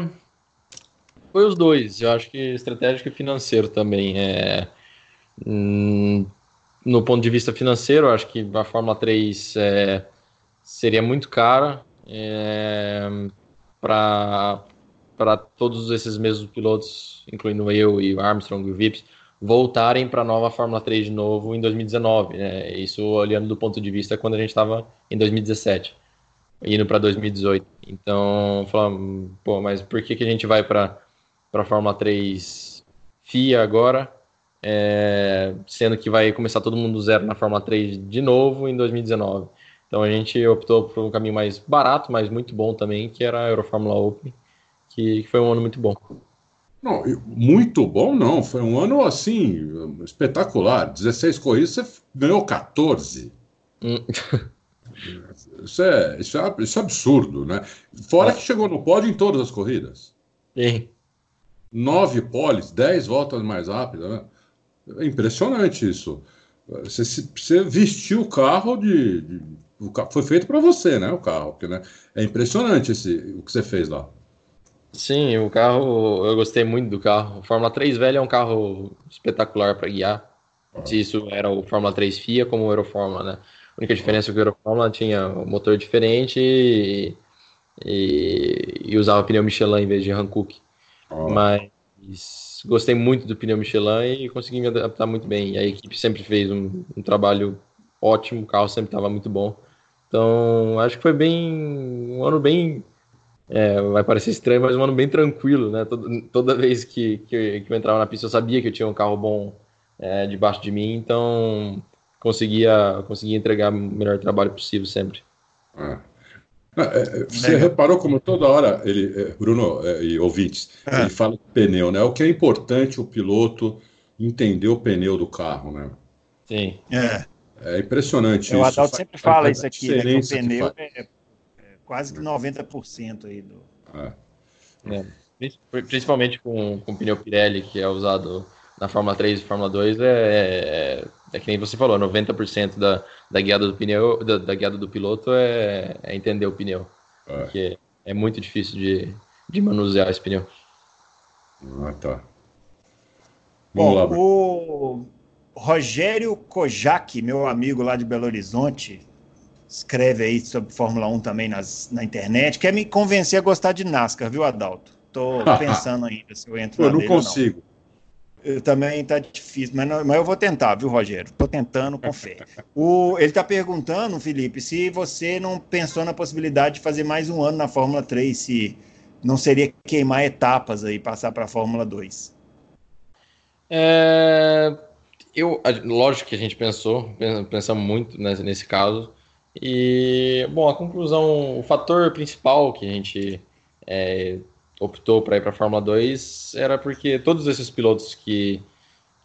Speaker 3: Foi os dois, eu acho que estratégico e financeiro também. É... Hum, no ponto de vista financeiro, eu acho que a Fórmula 3 é... seria muito cara. É para todos esses mesmos pilotos, incluindo eu e o Armstrong e o Vips, voltarem para a nova Fórmula 3 de novo em 2019. Né? Isso olhando do ponto de vista quando a gente estava em 2017, indo para 2018. Então, falando, pô, mas por que, que a gente vai para a Fórmula 3 FIA agora? É, sendo que vai começar todo mundo zero na Fórmula 3 de novo em 2019. Então a gente optou por um caminho mais barato, mas muito bom também, que era a Eurofórmula Open, que, que foi um ano muito bom.
Speaker 2: Não, muito bom não, foi um ano assim, espetacular. 16 corridas, você ganhou 14. Hum. Isso, é, isso, é, isso é absurdo, né? Fora é. que chegou no pódio em todas as corridas.
Speaker 3: Sim.
Speaker 2: Nove poles, dez voltas mais rápidas, né? É impressionante isso. Você, você vestiu o carro de, de o foi feito para você, né? O carro, porque, né? É impressionante esse, o que você fez lá.
Speaker 3: Sim, o carro, eu gostei muito do carro. O Fórmula 3 velho é um carro espetacular para guiar. Se isso era o Fórmula 3 FIA como o Eurofórmula, né? A única diferença é que o Eurofórmula tinha um motor diferente e, e, e usava pneu Michelin em vez de Hankook. Mas gostei muito do pneu Michelin e consegui me adaptar muito bem. A equipe sempre fez um, um trabalho ótimo, o carro sempre estava muito bom. Então, acho que foi bem um ano bem é, vai parecer estranho, mas um ano bem tranquilo, né? Toda, toda vez que, que, que, eu entrava na pista, eu sabia que eu tinha um carro bom é, debaixo de mim, então conseguia, conseguia entregar o melhor trabalho possível sempre.
Speaker 2: É. Ah, é, você reparou como toda hora ele, é, Bruno é, e ouvintes, ele fala de pneu, né? O que é importante o piloto entender o pneu do carro, né?
Speaker 3: Sim.
Speaker 2: É, é impressionante
Speaker 1: o isso. O Adalto sempre fala isso aqui, né? Que o pneu é quase que 90% aí do.
Speaker 3: É. É. Principalmente com, com o pneu Pirelli, que é usado na Fórmula 3 e Fórmula 2, é, é, é que nem você falou, 90% da, da guiada do pneu, da, da guiada do piloto é, é entender o pneu. É. Porque é muito difícil de, de manusear esse pneu.
Speaker 2: Ah, tá.
Speaker 1: Vamos Bom, lá. O Rogério Kojak, meu amigo lá de Belo Horizonte, escreve aí sobre Fórmula 1 também nas, na internet, quer me convencer a gostar de NASCAR, viu, Adalto? Tô pensando ainda se eu entro
Speaker 2: Eu não consigo.
Speaker 1: Não. Eu também tá difícil, mas, não, mas eu vou tentar, viu, Rogério? Tô tentando com fé. O, ele tá perguntando, Felipe, se você não pensou na possibilidade de fazer mais um ano na Fórmula 3, se não seria queimar etapas aí, passar para a Fórmula 2.
Speaker 3: É, eu, lógico que a gente pensou, pensamos muito nesse, nesse caso. E, bom, a conclusão, o fator principal que a gente é, optou para ir para a Fórmula 2 era porque todos esses pilotos que,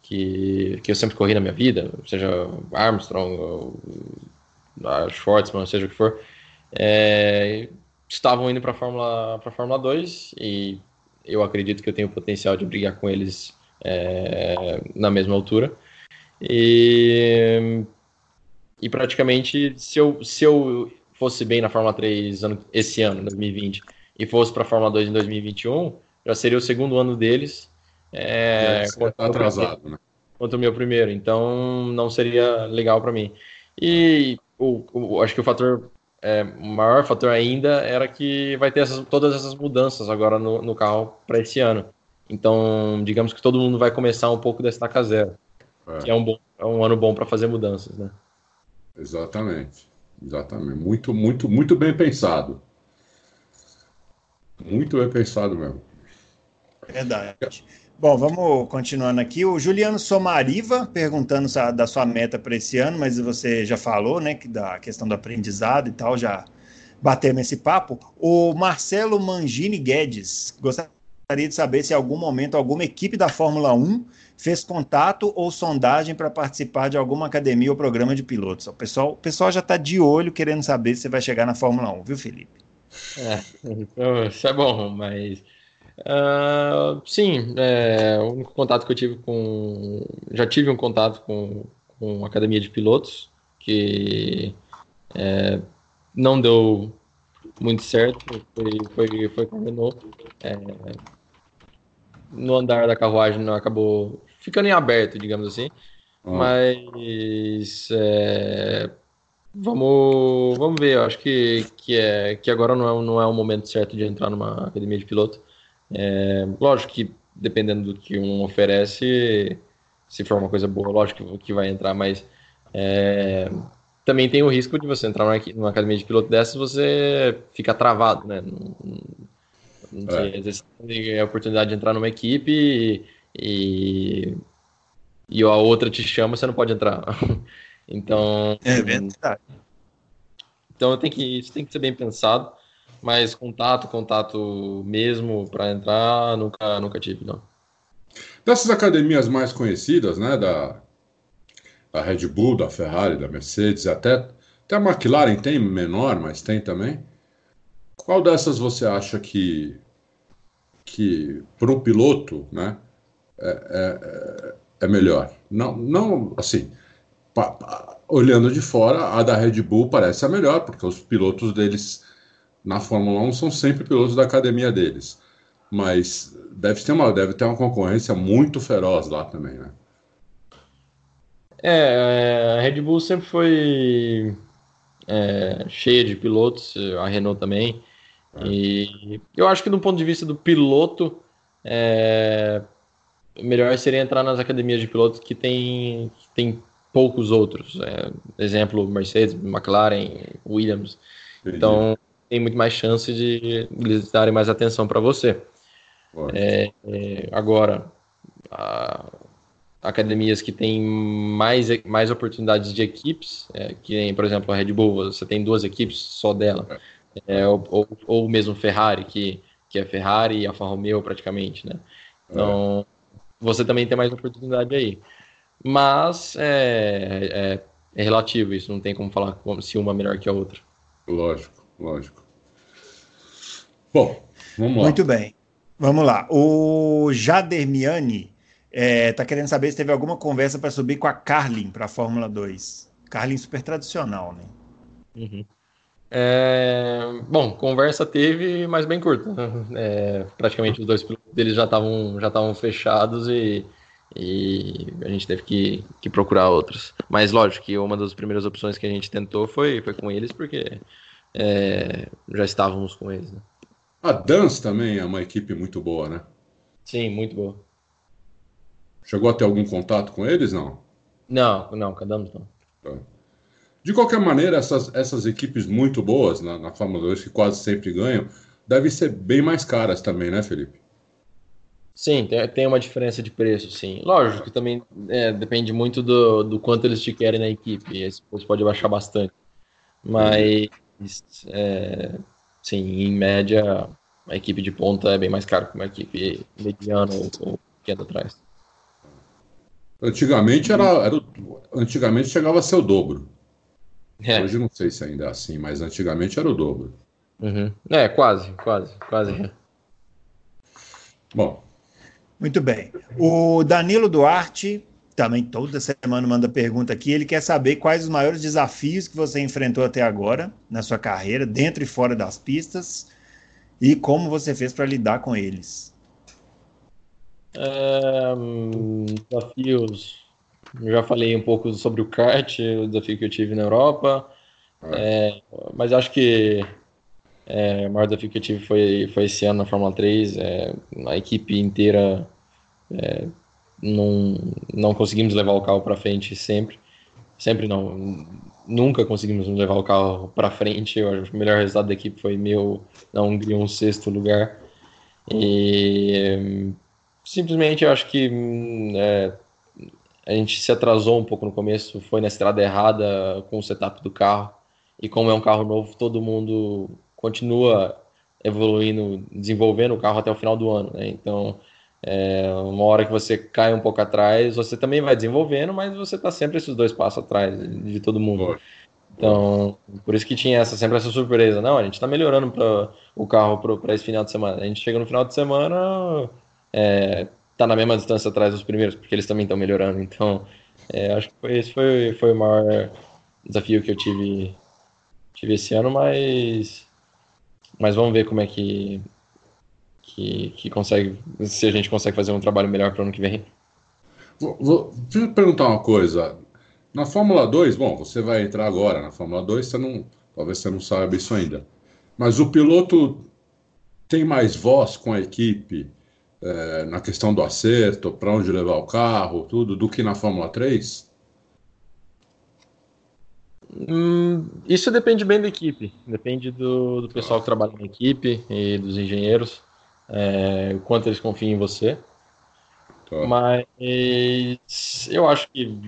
Speaker 3: que, que eu sempre corri na minha vida, seja Armstrong, Schwartzman, seja o que for, é, estavam indo para a Fórmula, Fórmula 2 e eu acredito que eu tenho o potencial de brigar com eles é, na mesma altura. E e praticamente, se eu, se eu fosse bem na Fórmula 3 ano, esse ano, 2020, e fosse para a Fórmula 2 em 2021, já seria o segundo ano deles. É,
Speaker 2: tá atrasado, né?
Speaker 3: Quanto o meu primeiro. Então, não seria legal para mim. E o, o, acho que o fator é, o maior fator ainda era que vai ter essas, todas essas mudanças agora no, no carro para esse ano. Então, digamos que todo mundo vai começar um pouco da estaca zero, é. que é um, bom, é um ano bom para fazer mudanças, né?
Speaker 2: Exatamente. Exatamente. Muito, muito, muito bem pensado. Muito bem pensado mesmo.
Speaker 1: Verdade. Bom, vamos continuando aqui. O Juliano Somariva perguntando da sua meta para esse ano, mas você já falou, né, que da questão do aprendizado e tal, já batemos esse papo. O Marcelo Mangini Guedes gostaria de saber se em algum momento alguma equipe da Fórmula 1 fez contato ou sondagem para participar de alguma academia ou programa de pilotos. O pessoal, o pessoal já está de olho querendo saber se você vai chegar na Fórmula 1, viu, Felipe?
Speaker 3: É, então, isso é bom, mas. Uh, sim, é, o único contato que eu tive com. Já tive um contato com, com academia de pilotos, que é, não deu muito certo, foi, foi, foi com a Renault. É, no andar da carruagem não acabou ficando em aberto, digamos assim. Uhum. Mas é, vamos, vamos ver. Eu acho que, que, é, que agora não é, não é o momento certo de entrar numa academia de piloto. É, lógico que dependendo do que um oferece, se for uma coisa boa, lógico que, vai entrar, mas é, também tem o risco de você entrar numa, academia de piloto dessas você ficar travado, né? Não, é. às vezes tem a oportunidade de entrar numa equipe e, e a outra te chama, você não pode entrar. então.
Speaker 1: É verdade.
Speaker 3: Então tem que, isso tem que ser bem pensado, mas contato, contato mesmo para entrar, nunca, nunca tive, não.
Speaker 2: Dessas academias mais conhecidas, né, da, da Red Bull, da Ferrari, da Mercedes, até, até a McLaren tem menor, mas tem também. Qual dessas você acha que, que para o piloto, né, é, é, é, melhor. Não, não assim, pa, pa, olhando de fora, a da Red Bull parece a melhor, porque os pilotos deles na Fórmula 1 são sempre pilotos da academia deles. Mas deve ter uma, deve ter uma concorrência muito feroz lá também, né?
Speaker 3: É, a Red Bull sempre foi é, cheia de pilotos, a Renault também. E eu acho que do ponto de vista do piloto, é, melhor seria entrar nas academias de pilotos que tem, que tem poucos outros. É, exemplo, Mercedes, McLaren, Williams. Então, tem muito mais chance de eles darem mais atenção para você. É, é, agora, a, academias que têm mais, mais oportunidades de equipes, é, que por exemplo, a Red Bull, você tem duas equipes só dela, é, ou, ou, ou, mesmo Ferrari, que, que é Ferrari e Alfa Romeo praticamente, né? Então, você também tem mais oportunidade aí. Mas é, é, é relativo isso, não tem como falar se uma é melhor que a outra.
Speaker 2: Lógico, lógico. Bom, vamos lá.
Speaker 1: Muito bem. Vamos lá. O Jadermiani está é, querendo saber se teve alguma conversa para subir com a Carlin para a Fórmula 2. Carlin super tradicional, né?
Speaker 3: Uhum. É, bom, conversa teve, mas bem curta. É, praticamente os dois pilotos deles já estavam já estavam fechados e, e a gente teve que, que procurar outros. Mas lógico que uma das primeiras opções que a gente tentou foi, foi com eles, porque é, já estávamos com eles. Né?
Speaker 2: A Dance também é uma equipe muito boa, né?
Speaker 3: Sim, muito boa.
Speaker 2: Chegou a ter algum contato com eles, não?
Speaker 3: Não, não, Cadamos não. Tá.
Speaker 2: De qualquer maneira, essas, essas equipes muito boas na, na Fórmula 2, que quase sempre ganham, devem ser bem mais caras também, né, Felipe?
Speaker 3: Sim, tem, uma diferença de preço, sim. Lógico que também é, depende muito do, do quanto eles te querem na equipe. Esse preço pode baixar bastante. Mas, é, sim, em média, a equipe de ponta é bem mais cara que uma equipe mediana ou, ou pequena atrás.
Speaker 2: Antigamente era, era, antigamente chegava a ser o dobro. É. Hoje não sei se ainda é assim, mas antigamente era o dobro.
Speaker 3: Uhum. É, quase, quase, quase.
Speaker 2: Bom.
Speaker 1: Muito bem. O Danilo Duarte também toda semana manda pergunta aqui. Ele quer saber quais os maiores desafios que você enfrentou até agora na sua carreira, dentro e fora das pistas, e como você fez para lidar com eles.
Speaker 3: É, desafios. Eu já falei um pouco sobre o kart, o desafio que eu tive na Europa, é, mas acho que é, o maior desafio que eu tive foi, foi esse ano na Fórmula 3. É, a equipe inteira é, não, não conseguimos levar o carro para frente sempre. Sempre não. Nunca conseguimos levar o carro para frente. O melhor resultado da equipe foi meu na Hungria, um sexto lugar. E simplesmente eu acho que é, a gente se atrasou um pouco no começo, foi na estrada errada com o setup do carro. E como é um carro novo, todo mundo continua evoluindo, desenvolvendo o carro até o final do ano. Né? Então é, uma hora que você cai um pouco atrás, você também vai desenvolvendo, mas você está sempre esses dois passos atrás de todo mundo. Então, por isso que tinha essa, sempre essa surpresa. Não, a gente está melhorando pra, o carro para esse final de semana. A gente chega no final de semana, é, tá na mesma distância atrás dos primeiros, porque eles também estão melhorando. Então, é, acho que foi, esse foi, foi o maior desafio que eu tive, tive esse ano, mas, mas vamos ver como é que que, que consegue, se a gente consegue fazer um trabalho melhor para o ano que vem.
Speaker 2: Vou, vou, perguntar uma coisa. Na Fórmula 2, bom, você vai entrar agora na Fórmula 2, você não, talvez você não saiba isso ainda. Mas o piloto tem mais voz com a equipe é, na questão do acerto, para onde levar o carro, tudo, do que na Fórmula 3?
Speaker 3: Hum, isso depende bem da equipe, depende do, do pessoal que trabalha na equipe e dos engenheiros é, quanto eles confiam em você. Tá. Mas eu acho que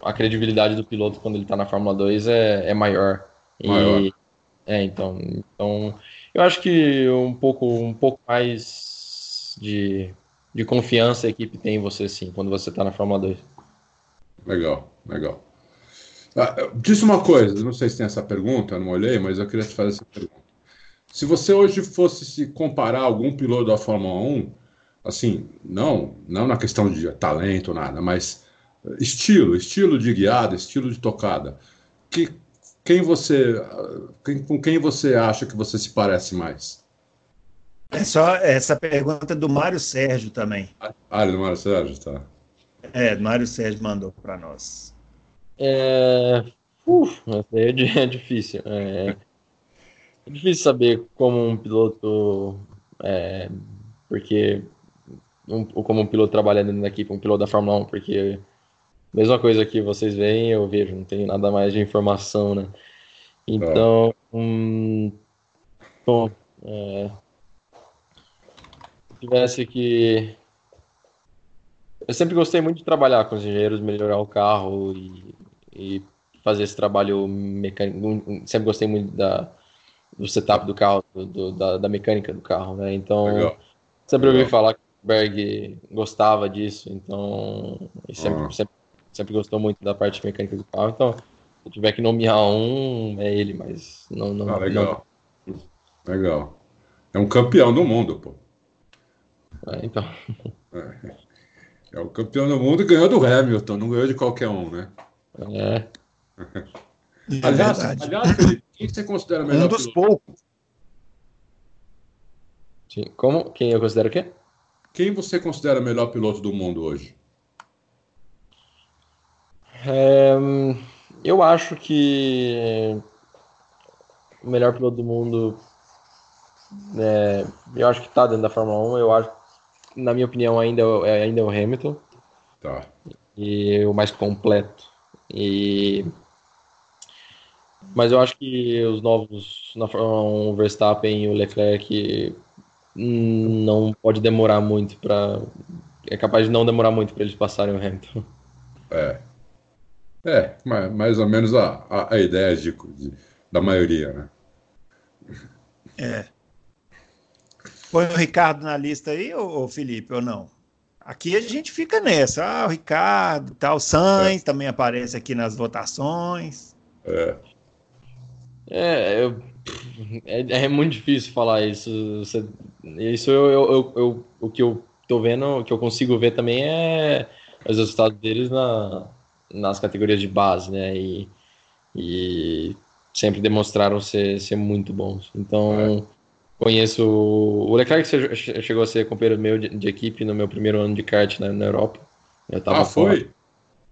Speaker 3: a credibilidade do piloto quando ele está na Fórmula 2 é, é maior. maior. E, é, então, então eu acho que um pouco, um pouco mais de, de confiança a equipe tem em você sim, quando você está na Fórmula 2.
Speaker 2: Legal, legal. Ah, disse uma coisa, não sei se tem essa pergunta, não olhei, mas eu queria te fazer essa pergunta. Se você hoje fosse se comparar algum piloto da Fórmula 1, assim, não, não na questão de talento, nada, mas estilo, estilo de guiada, estilo de tocada, que, quem você, quem, com quem você acha que você se parece mais?
Speaker 1: É só essa pergunta do Mário Sérgio também.
Speaker 2: Ah, do Mário Sérgio, tá.
Speaker 1: É, Mário Sérgio mandou para nós.
Speaker 3: É... Uf, é, é difícil. É... É difícil saber como um piloto. É, porque. Um, como um piloto trabalhando na equipe, um piloto da Fórmula 1, porque. Mesma coisa que vocês veem, eu vejo, não tenho nada mais de informação, né? Então. Hum, bom. É, tivesse que. Eu sempre gostei muito de trabalhar com os engenheiros, melhorar o carro e, e fazer esse trabalho mecânico. Sempre gostei muito da, do setup do carro, do, do, da, da, mecânica do carro, né? Então, Legal. sempre Legal. ouvi falar que o Berg gostava disso, então, sempre, ah. sempre, sempre gostou muito da parte mecânica do carro. Então, se tiver que nomear um, é ele, mas não. não
Speaker 2: ah, legal. Não... Legal. É um campeão do mundo, pô.
Speaker 3: É, então.
Speaker 2: É. é o campeão do mundo e ganhou do Hamilton, não ganhou de qualquer um, né?
Speaker 3: É.
Speaker 1: É aliás, aliás,
Speaker 2: quem você considera melhor?
Speaker 1: Um dos poucos.
Speaker 3: Sim. Como? Quem eu considero o quê?
Speaker 2: Quem você considera o melhor piloto do mundo hoje?
Speaker 3: É, eu acho que o melhor piloto do mundo, é, eu acho que está dentro da Fórmula 1. Eu acho, na minha opinião, ainda é, ainda é o Hamilton.
Speaker 2: Tá.
Speaker 3: E o mais completo. E mas eu acho que os novos na Fórmula 1, o Verstappen e o Leclerc não pode demorar muito para é capaz de não demorar muito para eles passarem o Hamilton.
Speaker 2: É. É, mais, mais ou menos a, a, a ideia de, de, da maioria, né?
Speaker 1: É. Põe o Ricardo na lista aí, ou, Felipe, ou não? Aqui a gente fica nessa. Ah, o Ricardo, tal, o Sainz é. também aparece aqui nas votações.
Speaker 2: É.
Speaker 3: É, eu, é, é, muito difícil falar isso. Isso eu, eu, eu, eu, o que eu tô vendo, o que eu consigo ver também é os resultados deles na, nas categorias de base, né? E, e sempre demonstraram ser, ser muito bons. Então, é. Conheço. O Leclerc chegou a ser companheiro meu de, de, equipe no meu primeiro ano de kart na, na Europa.
Speaker 2: Eu tava ah, foi?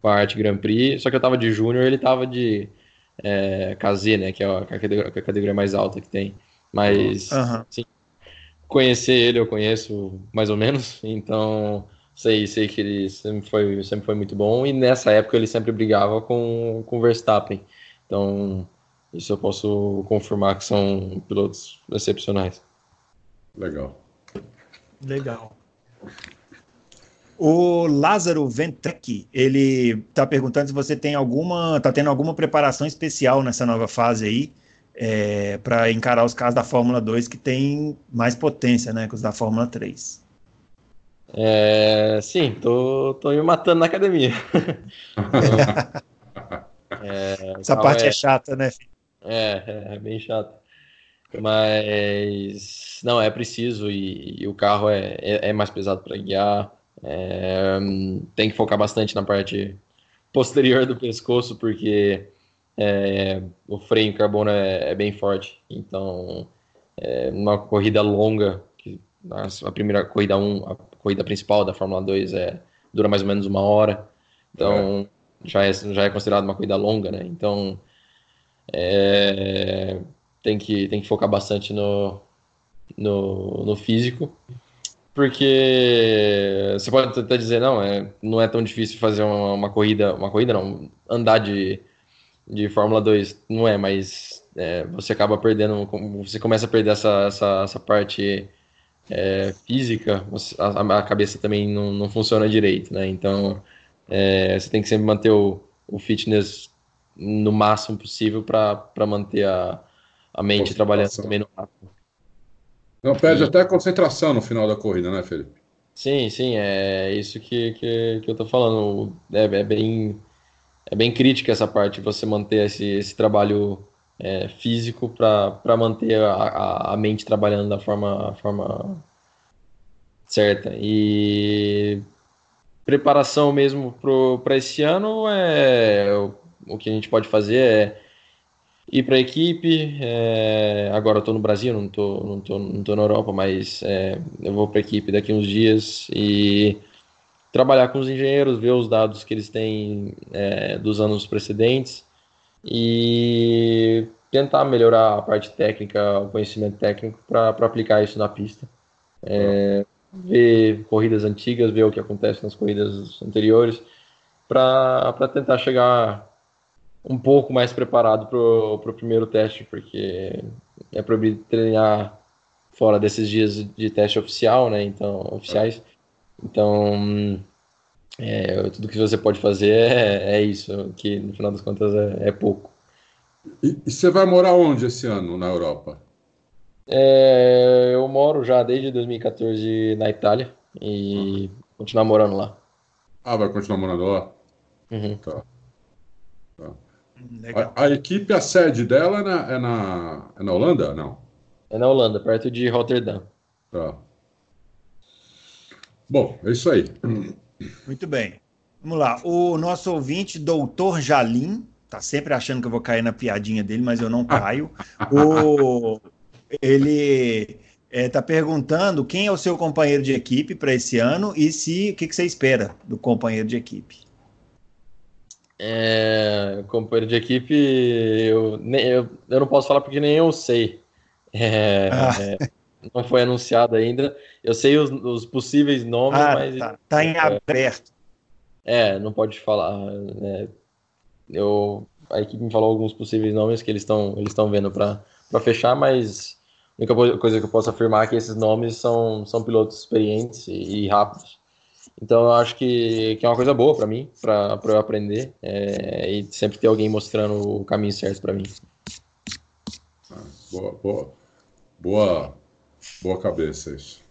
Speaker 3: Com a Arte Grand Prix, só que eu tava de júnior ele tava de é, KZ, né? Que é a categoria, a categoria, mais alta que tem. Mas, uhum. sim, conhecer ele eu conheço mais ou menos, então sei, sei que ele sempre foi, sempre foi muito bom e nessa época ele sempre brigava com o Verstappen. Então, isso eu posso confirmar que são pilotos excepcionais.
Speaker 2: Legal.
Speaker 1: Legal. O Lázaro Ventec, ele está perguntando se você tem alguma, está tendo alguma preparação especial nessa nova fase aí, é, para encarar os carros da Fórmula 2 que tem mais potência, né, que os da Fórmula 3.
Speaker 3: É, sim, tô, tô me matando na academia.
Speaker 1: é, Essa parte é, é, chata, né?
Speaker 3: É, é, é, bem chata. Mas não, é preciso e, e o carro é, é, é mais pesado para guiar. É, tem que focar bastante na parte posterior do pescoço, porque é, o freio em carbono é, é bem forte. Então, é, uma corrida longa, que a primeira corrida 1, a corrida principal da Fórmula 2 é, dura mais ou menos uma hora. Então, já, é, já é considerado uma corrida longa, né? Então, é, tem, que, tem que focar bastante no, no, no físico porque você pode até dizer, não, é, não é tão difícil fazer uma, uma corrida, uma corrida não, andar de, de Fórmula 2, não é, mas é, você acaba perdendo, você começa a perder essa, essa, essa parte é, física, a, a, cabeça também não, não funciona direito, né? Então é, você tem que sempre manter o, o fitness no máximo possível para manter a, a mente trabalhando também no máximo.
Speaker 2: Não perde e... até a concentração no final da corrida, né, Felipe?
Speaker 3: Sim, sim, é isso que, que, que eu tô falando. É, é bem, é bem crítica essa parte, você manter esse, esse trabalho é, físico para manter a, a, mente trabalhando da forma, forma certa. E preparação mesmo para esse ano é o, o que a gente pode fazer é ir para a equipe. É, agora eu estou no Brasil, não estou não tô, não tô na Europa, mas é, eu vou para a equipe daqui uns dias e trabalhar com os engenheiros, ver os dados que eles têm é, dos anos precedentes e tentar melhorar a parte técnica, o conhecimento técnico para aplicar isso na pista. É, ver corridas antigas, ver o que acontece nas corridas anteriores, para tentar chegar um pouco mais preparado para o primeiro teste, porque é proibido treinar fora desses dias de teste oficial, né? Então, oficiais. Então, é, tudo que você pode fazer é, é, isso, que no final das contas é, é pouco.
Speaker 2: E, e, você vai morar onde esse ano na Europa?
Speaker 3: É, eu moro já desde 2014 na Itália e uhum. continuar morando lá.
Speaker 2: Ah, vai continuar morando lá?
Speaker 3: Uhum. Tá.
Speaker 2: Tá. A, a, equipe, a sede dela é na, é na, é na Holanda? Não.
Speaker 3: É na Holanda, perto de Rotterdam.
Speaker 2: Tá. Bom, é isso aí.
Speaker 1: Muito bem. Vamos lá. O nosso ouvinte, doutor Jalim, tá sempre achando que eu vou cair na piadinha dele, mas eu não caio. o, ele está é, perguntando quem é o seu companheiro de equipe para esse ano e se o que, que, você espera do companheiro de equipe.
Speaker 3: É, companheiro de equipe, eu, nem, eu, eu não posso falar porque nem eu sei. É, ah. é, não foi anunciado ainda. Eu sei os, os possíveis nomes, ah, mas.
Speaker 1: Tá, tá em aberto.
Speaker 3: É, não pode falar. Né? Eu, a equipe me falou alguns possíveis nomes que eles estão eles vendo para fechar, mas a única coisa que eu posso afirmar é que esses nomes são, são pilotos experientes e, e rápidos. Então eu acho que, que é uma coisa boa para mim, para eu aprender é, e sempre ter alguém mostrando o caminho certo para mim.
Speaker 2: Boa, boa, boa, boa cabeça isso.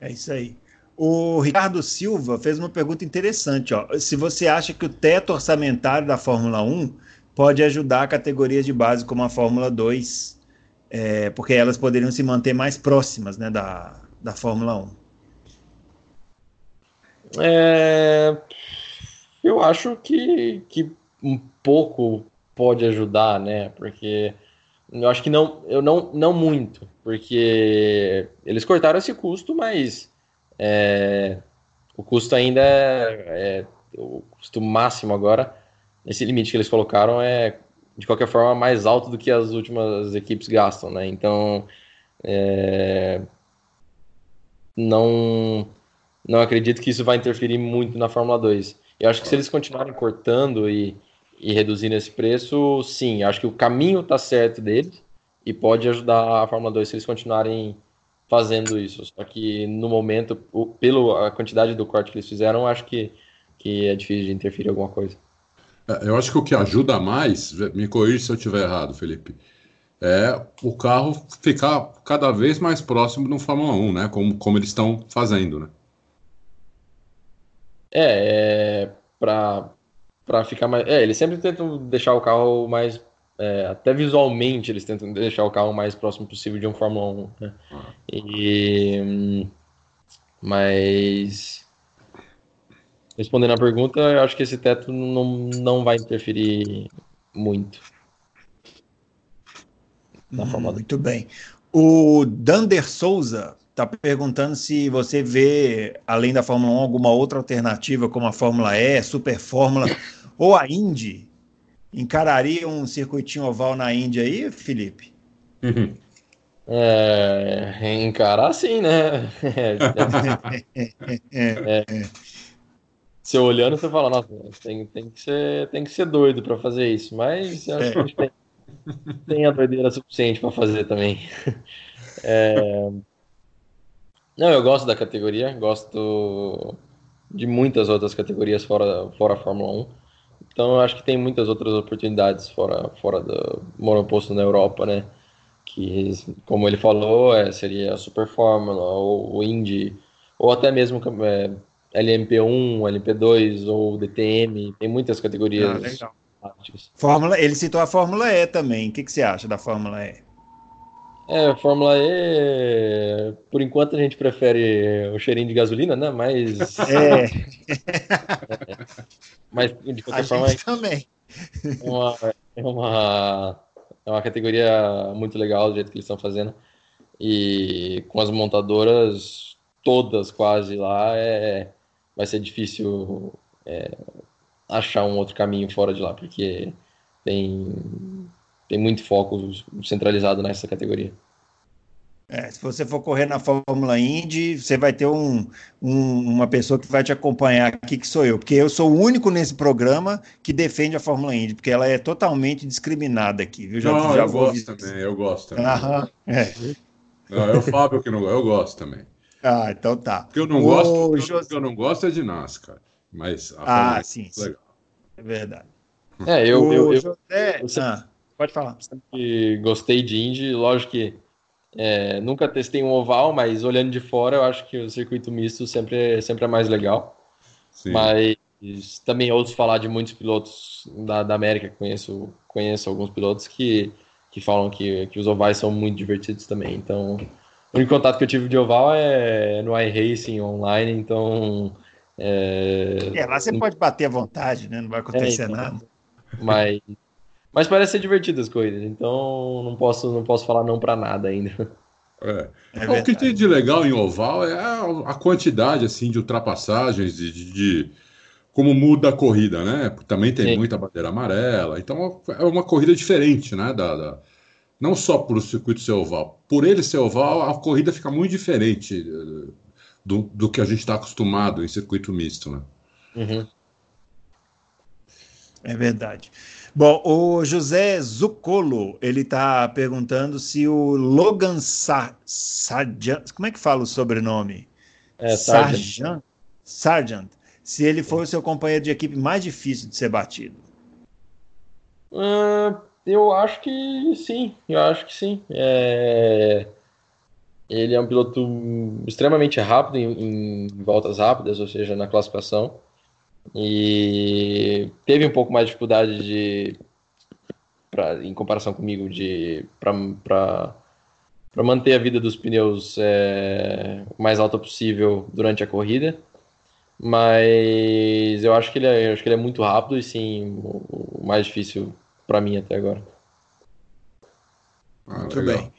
Speaker 1: É isso aí. O Ricardo Silva fez uma pergunta interessante. Ó. Se você acha que o teto orçamentário da Fórmula 1 pode ajudar categorias de base como a Fórmula 2, é, porque elas poderiam se manter mais próximas né, da, da Fórmula
Speaker 3: 1. É, eu acho que, que um pouco pode ajudar, né? Porque eu acho que não, eu não, não muito, porque eles cortaram esse custo, mas é, o custo ainda é, é, o custo máximo agora, esse limite que eles colocaram é de qualquer forma mais alto do que as últimas equipes gastam, né? Então é, não não acredito que isso vai interferir muito na Fórmula 2. Eu acho que se eles continuarem cortando e e reduzindo esse preço, sim, acho que o caminho está certo deles e pode ajudar a Fórmula 2 se eles continuarem fazendo isso. Só que no momento, pela quantidade do corte que eles fizeram, acho que, que é difícil de interferir alguma coisa.
Speaker 2: É, eu acho que o que ajuda mais, me corrija se eu estiver errado, Felipe, é o carro ficar cada vez mais próximo do Fórmula 1, né? Como, como eles estão fazendo, né?
Speaker 3: É, é para para ficar mais. É, eles sempre tentam deixar o carro mais. É, até visualmente eles tentam deixar o carro mais próximo possível de um Fórmula 1. Né? Ah. E, mas. Respondendo a pergunta, eu acho que esse teto não, não vai interferir muito.
Speaker 1: Na hum, Muito bem. O Dander Souza está perguntando se você vê, além da Fórmula 1, alguma outra alternativa, como a Fórmula E, Super Fórmula, ou a Indy, encararia um circuitinho oval na Indy aí, Felipe?
Speaker 3: Uhum. É, encarar sim, né? É, é, você olhando, você fala, nossa, tem, tem, que, ser, tem que ser doido para fazer isso, mas eu acho que a gente tem, tem a doideira suficiente para fazer também. É, não, eu gosto da categoria, gosto de muitas outras categorias fora, fora a Fórmula 1. Então eu acho que tem muitas outras oportunidades fora, fora do monoposto na Europa, né? Que, como ele falou, é, seria a Super Fórmula, ou o Indy, ou até mesmo é, LMP1, LMP2 ou DTM. Tem muitas categorias. Ah, legal.
Speaker 1: Fórmula, ele citou a Fórmula E também. O que, que você acha da Fórmula E?
Speaker 3: É, Fórmula E, por enquanto a gente prefere o cheirinho de gasolina, né? Mas. É. é mas de qualquer a forma. Gente também. É uma, é, uma, é uma categoria muito legal do jeito que eles estão fazendo. E com as montadoras todas quase lá, é, vai ser difícil é, achar um outro caminho fora de lá, porque tem, tem muito foco centralizado nessa categoria.
Speaker 1: É, se você for correr na Fórmula Indy, você vai ter um, um, uma pessoa que vai te acompanhar aqui, que sou eu, porque eu sou o único nesse programa que defende a Fórmula Indy, porque ela é totalmente discriminada aqui, viu?
Speaker 2: Já, não, já eu gosto também, eu gosto também. Aham, é. Não, é o Fábio que não eu gosto também.
Speaker 1: Ah, então tá.
Speaker 2: Porque eu não o gosto, José... eu não gosto é de NASCAR, mas
Speaker 1: a ah, sim, é legal. É verdade.
Speaker 3: É, eu, o eu, eu, José... eu sempre, ah, pode falar. Sempre gostei de Indy, lógico que é, nunca testei um oval, mas olhando de fora, eu acho que o circuito misto sempre, sempre é mais legal. Sim. Mas também ouço falar de muitos pilotos da, da América, conheço, conheço alguns pilotos que, que falam que, que os ovais são muito divertidos também. Então, o único contato que eu tive de oval é no iRacing online, então.
Speaker 1: É, é lá você pode bater à vontade, né? Não vai acontecer é, então, nada.
Speaker 3: Mas mas parece ser divertido as coisas, então não posso, não posso falar não para nada ainda.
Speaker 2: É. é o que tem de legal em oval é a, quantidade assim de ultrapassagens, de, de, de, como muda a corrida, né? Também tem Sim. muita bandeira amarela, então é uma corrida diferente, né? Da, da não só por o circuito ser oval, por ele ser oval, a corrida fica muito diferente eh, do, do que a gente está acostumado em circuito misto, né? Uhum.
Speaker 1: É verdade. Bom, o José Zucolo, ele está perguntando se o Logan Sa Sargent, como é que fala o sobrenome?
Speaker 3: É, Sargent.
Speaker 1: Sargent. Se ele foi o seu companheiro de equipe mais difícil de ser batido.
Speaker 3: Uh, eu acho que sim, eu acho que sim. É... Ele é um piloto extremamente rápido em, em voltas rápidas, ou seja, na classificação e teve um pouco mais de dificuldade de pra, em comparação comigo de para manter a vida dos pneus é, mais alta possível durante a corrida. Mas eu acho que ele é, acho que ele é muito rápido e sim o, o mais difícil para mim até agora.
Speaker 1: Ah, muito bem.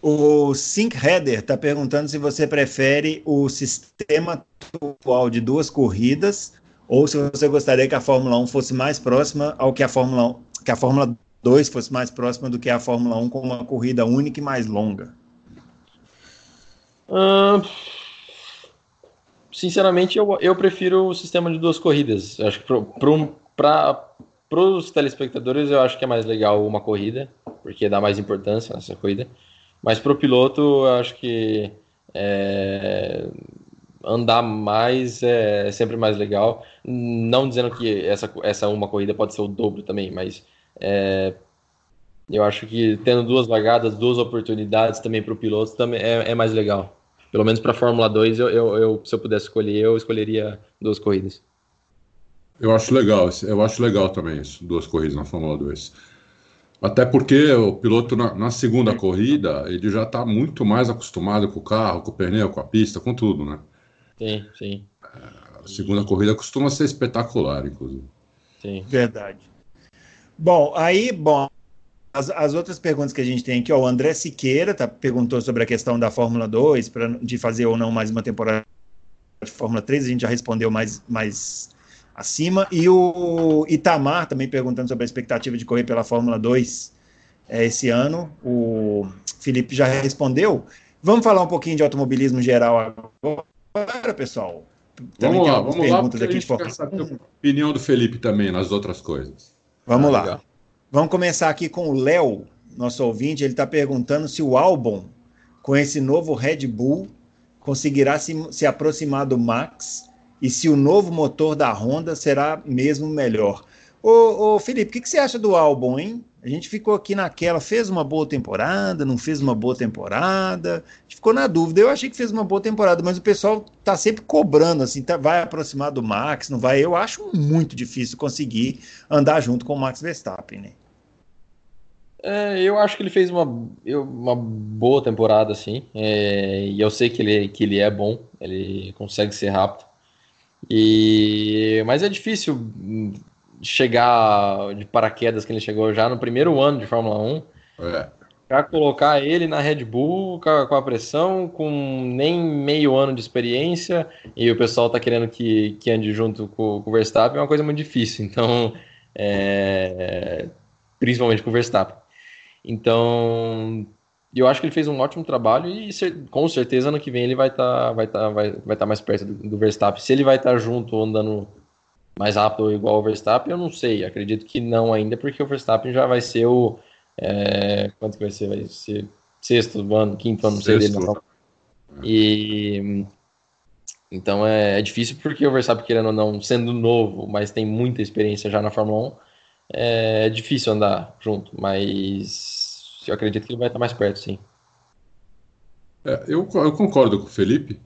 Speaker 1: O Sync Header está perguntando se você prefere o sistema atual de duas corridas ou se você gostaria que a Fórmula 1 fosse mais próxima ao que a Fórmula 1, que a Fórmula 2 fosse mais próxima do que a Fórmula 1 com uma corrida única e mais longa.
Speaker 3: Uh, sinceramente, eu, eu prefiro o sistema de duas corridas. Acho que para os telespectadores eu acho que é mais legal uma corrida, porque dá mais importância nessa corrida. Mas para o piloto, eu acho que é, andar mais é sempre mais legal. Não dizendo que essa, essa uma corrida pode ser o dobro também, mas é, eu acho que tendo duas largadas, duas oportunidades também para o piloto também é, é, mais legal. Pelo menos para a Fórmula 2, eu, eu, eu, se eu pudesse escolher, eu escolheria duas corridas.
Speaker 2: Eu acho legal, eu acho legal também isso, duas corridas na Fórmula 2. Até porque o piloto na, na segunda corrida, ele já está muito mais acostumado com o carro, com o pneu, com a pista, com tudo, né?
Speaker 3: Sim, sim.
Speaker 2: A segunda corrida costuma ser espetacular, inclusive.
Speaker 1: Sim. Verdade. Bom, aí, bom, as, as outras perguntas que a gente tem aqui, ó, o André Siqueira tá, perguntou sobre a questão da Fórmula 2, pra, de fazer ou não mais uma temporada de Fórmula 3, a gente já respondeu mais, mais acima. E o Itamar também perguntando sobre a expectativa de correr pela Fórmula 2 é, esse ano. O Felipe já respondeu. Vamos falar um pouquinho de automobilismo geral agora agora, pessoal.
Speaker 2: Também vamos lá, vamos lá, porque aqui a opinião do Felipe também nas outras coisas.
Speaker 1: Vamos ah, lá. Legal. Vamos começar aqui com o Léo, nosso ouvinte. Ele está perguntando se o álbum, com esse novo Red Bull, conseguirá se, se aproximar do Max e se o novo motor da Honda será mesmo melhor. Ô, ô Felipe, o que, que, você acha do álbum, hein? A gente ficou aqui naquela, fez uma boa temporada, não fez uma boa temporada, a gente ficou na dúvida. Eu achei que fez uma boa temporada, mas o pessoal tá sempre cobrando, assim, tá, vai aproximar do Max, não vai. Eu acho muito difícil conseguir andar junto com o Max Verstappen, né?
Speaker 3: É, eu acho que ele fez uma, uma boa temporada, assim, é, e eu sei que ele, que ele é bom, ele consegue ser rápido. E, mas é difícil chegar de paraquedas que ele chegou já no primeiro ano de Fórmula 1. É. Para colocar ele na Red Bull com a pressão, com nem meio ano de experiência, e o pessoal tá querendo que, que ande junto com, com o Verstappen, é uma coisa muito difícil. Então, é, principalmente com o Verstappen. Então, eu acho que ele fez um ótimo trabalho e com certeza ano que vem ele vai estar tá, vai tá, vai, vai tá mais perto do, do Verstappen. Se ele vai estar tá junto andando mais rápido ou igual ao Verstappen, eu não sei. Acredito que não ainda, porque o Verstappen já vai ser o. É, quanto que vai ser? Vai ser sexto ano, quinto ano, não sei dele. Não. E. Então é, é, difícil porque o Verstappen, querendo ou não, sendo novo, mas tem muita experiência já na Fórmula 1, é, é difícil andar junto, mas eu acredito que ele vai estar mais perto, sim.
Speaker 2: É, eu, eu, concordo com o Felipe,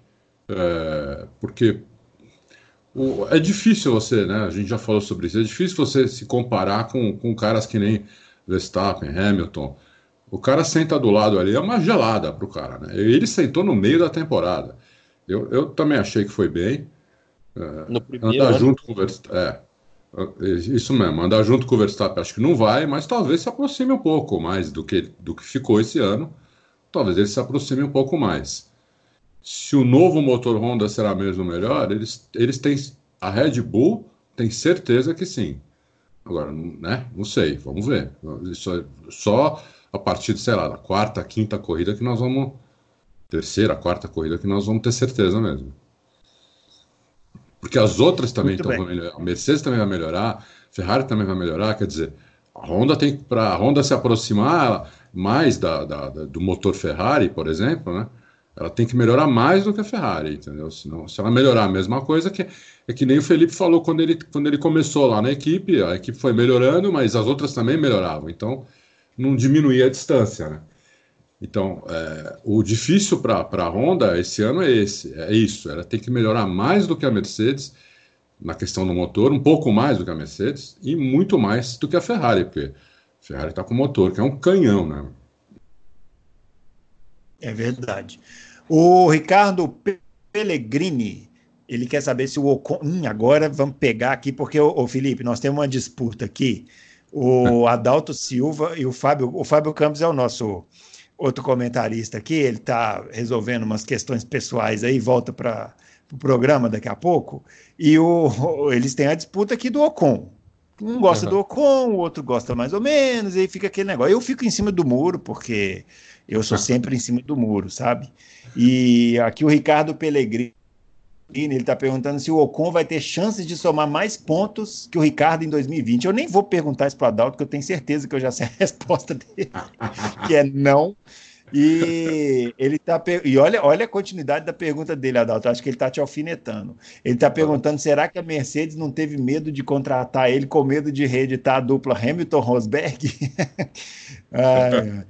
Speaker 2: é, porque o, é difícil você, né? A gente já falou sobre isso. É difícil você se comparar com, com caras que nem Verstappen, Hamilton. O cara senta do lado ali, é uma gelada pro cara, né? Ele sentou no meio da temporada. Eu, eu também achei que foi bem. É, primeiro, andar né? junto com o Verstappen. É, é, isso mesmo, andar junto com o Verstappen acho que não vai, mas talvez se aproxime um pouco mais do que, do que ficou esse ano. Talvez ele se aproxime um pouco mais se o novo motor Honda será mesmo melhor, eles, eles têm. A Red Bull tem certeza que sim. Agora, né? Não sei, vamos ver. Isso é só a partir, de, sei lá, da quarta, quinta corrida que nós vamos. Terceira, quarta corrida que nós vamos ter certeza mesmo. Porque as outras também estão. A Mercedes também vai melhorar, a Ferrari também vai melhorar. Quer dizer, a Honda tem para a Honda se aproximar mais da, da, da, do motor Ferrari, por exemplo, né? Ela tem que melhorar mais do que a Ferrari, entendeu? Senão, se ela melhorar a mesma coisa, que é que nem o Felipe falou quando ele, quando ele começou lá na equipe, a equipe foi melhorando, mas as outras também melhoravam, então não diminuía a distância, né? Então, é, o difícil para a Honda esse ano é esse, é isso, ela tem que melhorar mais do que a Mercedes na questão do motor, um pouco mais do que a Mercedes e muito mais do que a Ferrari, porque a Ferrari está com motor que é um canhão, né?
Speaker 1: É verdade. O Ricardo Pellegrini, ele quer saber se o Ocon. Hum, agora vamos pegar aqui, porque, o Felipe, nós temos uma disputa aqui. O Adalto Silva e o Fábio. O Fábio Campos é o nosso outro comentarista aqui. Ele está resolvendo umas questões pessoais aí, volta para o pro programa daqui a pouco. E o, eles têm a disputa aqui do Ocon. Um gosta uhum. do Ocon, o outro gosta mais ou menos, e aí fica aquele negócio. Eu fico em cima do muro, porque eu sou sempre em cima do muro, sabe? E aqui o Ricardo Pellegrini, ele está perguntando se o Ocon vai ter chances de somar mais pontos que o Ricardo em 2020. Eu nem vou perguntar isso para o Adalto, porque eu tenho certeza que eu já sei a resposta dele, que é não. E ele tá e olha, olha a continuidade da pergunta dele, Adalto. Acho que ele está te alfinetando. Ele está perguntando: será que a Mercedes não teve medo de contratar ele com medo de reeditar a dupla Hamilton-Rosberg? ah,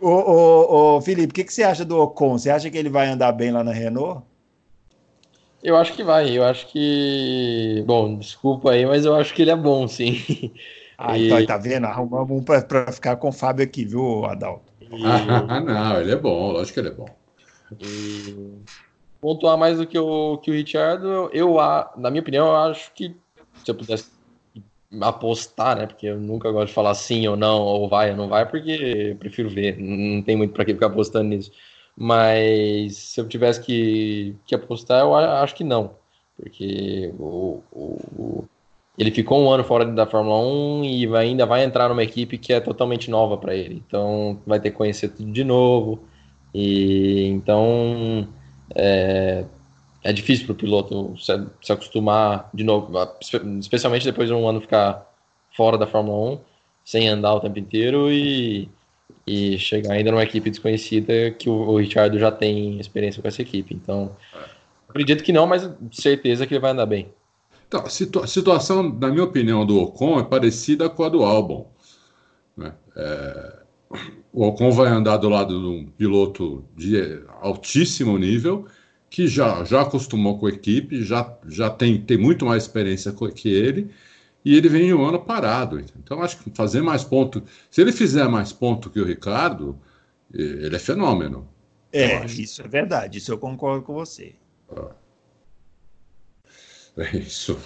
Speaker 1: Ô, ô, ô, Felipe, o que, que você acha do Ocon? Você acha que ele vai andar bem lá na Renault?
Speaker 3: Eu acho que vai. Eu acho que. Bom, desculpa aí, mas eu acho que ele é bom, sim.
Speaker 1: Ah, e... então tá vendo? Arrumamos um para ficar com o Fábio aqui, viu, Adalto?
Speaker 2: E... Ah, não, ele é bom, lógico que ele é bom.
Speaker 3: E... Pontuar mais do que o, que o Richard, eu, na minha opinião, eu acho que se eu pudesse apostar, né? Porque eu nunca gosto de falar sim ou não, ou vai ou não vai, porque eu prefiro ver. Não tem muito para que ficar apostando nisso. Mas se eu tivesse que, que apostar, eu acho que não. Porque o, o, ele ficou um ano fora da Fórmula 1 e vai, ainda vai entrar numa equipe que é totalmente nova para ele. Então vai ter que conhecer tudo de novo. E então é, é difícil para o piloto se, se, acostumar de novo, especialmente depois de um ano ficar fora da Fórmula 1, sem andar o tempo inteiro e, e chegar ainda numa equipe desconhecida que o, o Richard já tem experiência com essa equipe. Então, acredito que não, mas certeza que ele vai andar bem.
Speaker 2: Então, a situa situação, na minha opinião, do Ocon é parecida com a do Albon. Né? É, o Ocon vai andar do lado de um piloto de altíssimo nível que já, já acostumou com a equipe, já, já tem, tem muito mais experiência que ele, e ele vem um ano parado. Então, acho que fazer mais ponto. Se ele fizer mais ponto que o Ricardo, ele é fenômeno.
Speaker 1: É, isso é verdade, isso eu concordo com você.
Speaker 2: Ah. É isso.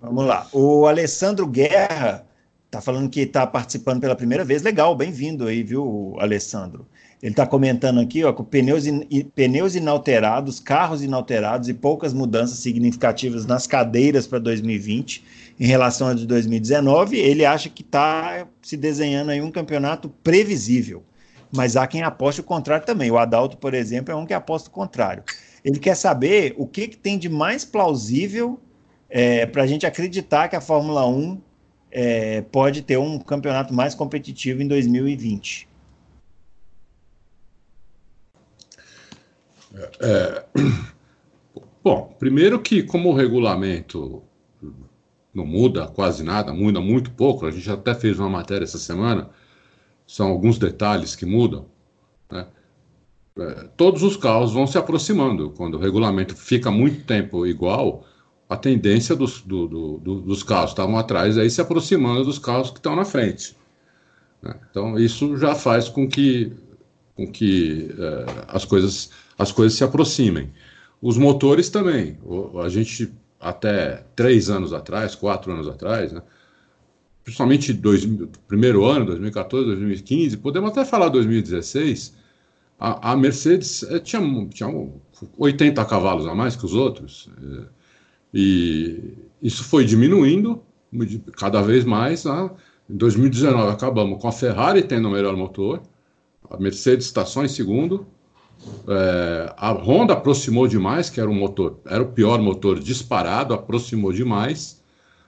Speaker 1: Vamos lá. O Alessandro Guerra tá falando que está participando pela primeira vez. Legal, bem-vindo aí, viu, Alessandro? Ele está comentando aqui, ó, com pneus, in, pneus inalterados, carros inalterados e poucas mudanças significativas nas cadeiras para 2020 em relação a de 2019. Ele acha que está se desenhando aí um campeonato previsível. Mas há quem aposte o contrário também. O Adalto, por exemplo, é um que aposta o contrário. Ele quer saber o que, que tem de mais plausível é, para a gente acreditar que a Fórmula 1 é, pode ter um campeonato mais competitivo em 2020.
Speaker 2: É, bom, primeiro que como o regulamento não muda quase nada, muda muito pouco, a gente até fez uma matéria essa semana, são alguns detalhes que mudam, né? é, todos os carros vão se aproximando. Quando o regulamento fica muito tempo igual, a tendência dos, do, do, do, dos carros que estavam atrás é ir se aproximando dos carros que estão na frente. Né? Então, isso já faz com que, com que é, as coisas as coisas se aproximem. Os motores também. A gente, até três anos atrás, quatro anos atrás, né, principalmente dois, primeiro ano, 2014, 2015, podemos até falar 2016, a, a Mercedes é, tinha, tinha 80 cavalos a mais que os outros. É, e isso foi diminuindo cada vez mais. Né? Em 2019 acabamos com a Ferrari tendo o melhor motor, a Mercedes está só em segundo, é, a Honda aproximou demais, que era um motor, era o pior motor disparado, aproximou demais.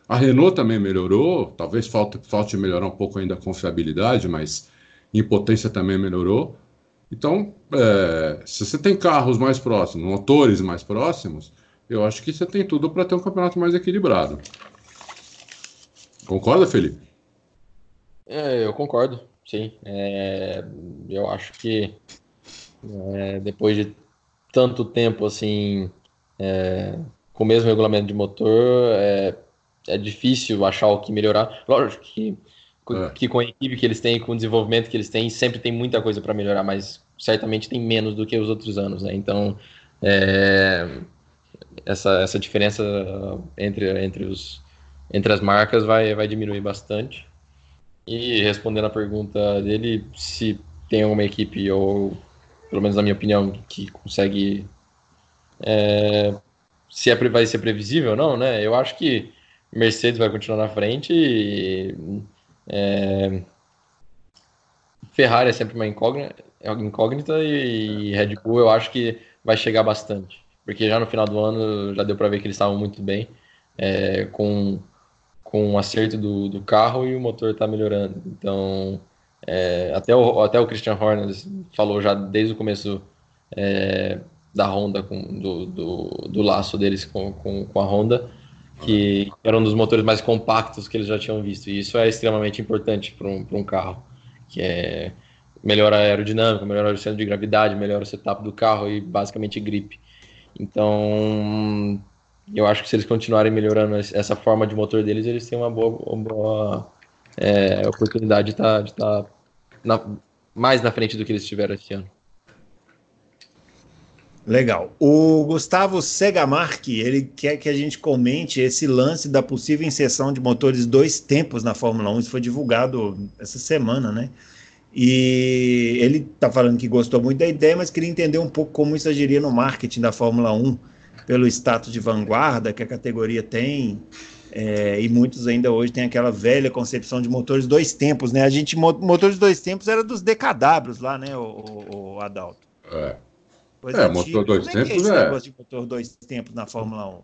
Speaker 2: A Renault também melhorou, talvez falte, falte melhorar um pouco ainda a confiabilidade, mas em potência também melhorou. Então, é, se você tem carros mais próximos, motores mais próximos, eu acho que você tem tudo para ter um campeonato mais equilibrado. Concorda, Felipe?
Speaker 3: É, eu concordo, sim. É, eu acho que é, depois de tanto tempo assim, é, com o mesmo regulamento de motor, é, é difícil achar o que melhorar. Lógico que, é. que com a equipe que eles têm, com o desenvolvimento que eles têm, sempre tem muita coisa para melhorar, mas certamente tem menos do que os outros anos, né? Então, é, essa, essa diferença entre, entre, os, entre as marcas vai, vai diminuir bastante. E respondendo a pergunta dele, se tem alguma equipe ou pelo menos na minha opinião, que consegue. É, se é, vai ser previsível ou não, né? Eu acho que Mercedes vai continuar na frente e. É, Ferrari é sempre uma incógnita, incógnita e Red Bull eu acho que vai chegar bastante. Porque já no final do ano já deu para ver que eles estavam muito bem é, com, com o acerto do, do carro e o motor está melhorando. Então é, até, o, até o Christian Horner falou já desde o começo é, da Honda, com, do, do, do, laço deles com, com, com, a Honda, que era um dos motores mais compactos que eles já tinham visto. E isso é extremamente importante para um, um carro, que é melhora a aerodinâmica, melhora o centro de gravidade, melhora o setup do carro e basicamente grip. Então, eu acho que se eles continuarem melhorando essa forma de motor deles, eles têm uma boa, uma boa é, oportunidade de estar tá, tá mais na frente do que eles tiveram esse ano.
Speaker 1: Legal. O Gustavo Segamarque, ele quer que a gente comente esse lance da possível inserção de motores dois tempos na Fórmula 1. Isso foi divulgado essa semana, né? E ele está falando que gostou muito da ideia, mas queria entender um pouco como isso agiria no marketing da Fórmula 1, pelo status de vanguarda que a categoria tem, é, e muitos ainda hoje têm aquela velha concepção de motores dois tempos, né? A gente, motores dois tempos era dos DKWs lá, né, o, o, Adalto?
Speaker 2: É. Pois é, motor dois Como tempos é. é...
Speaker 1: de motor dois tempos na Fórmula 1?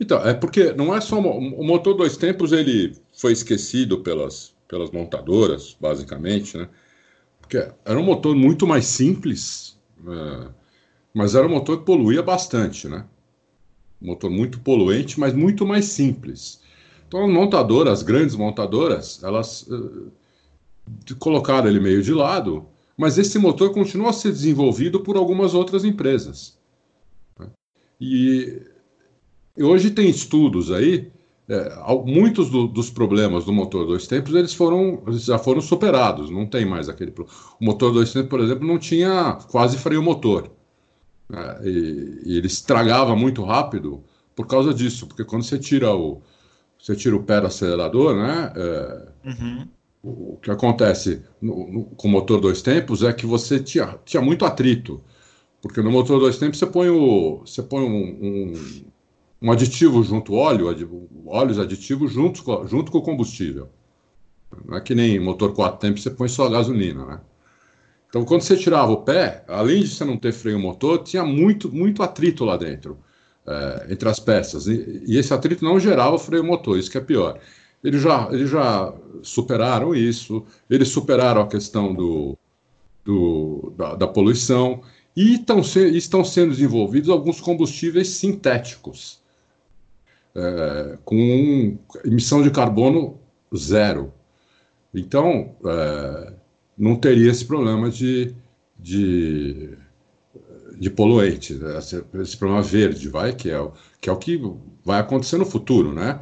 Speaker 2: Então, é porque não é só o motor dois tempos, ele foi esquecido pelas, pelas montadoras, basicamente, né? Porque era um motor muito mais simples, é, mas era um motor que poluía bastante, né? Motor muito poluente, mas muito mais simples. Então, as montadoras, as grandes montadoras, elas uh, colocaram ele meio de lado, mas esse motor continua a ser desenvolvido por algumas outras empresas. Né? E, hoje tem estudos aí, é, muitos do, dos problemas do motor dois tempos eles foram já foram superados, não tem mais aquele o motor dois tempos, por exemplo, não tinha quase freio motor. É, e, e, ele estragava muito rápido por causa disso, porque quando você tira o. você tira o pé do acelerador, né? É, uhum. o, o, que acontece no, no, com o motor dois tempos é que você tinha, tinha muito atrito. Porque no motor dois tempos você põe, o, você põe um, um, um aditivo junto, óleo, óleos aditivos junto, junto com o combustível. Não é que nem motor quatro tempos você põe só gasolina, né? Então, quando você tirava o pé, além de você não ter freio motor, tinha muito, muito atrito lá dentro, é, entre as peças. E, e, esse atrito não gerava freio motor, isso que é pior. Eles já, eles já superaram isso, eles superaram a questão do, do da, da, poluição e estão, se, estão sendo desenvolvidos alguns combustíveis sintéticos, é, com emissão de carbono zero. Então, é, não teria esse problema de, de, de poluente, né? esse, esse, problema verde, vai, que é, o, que é o que vai acontecer no futuro, né?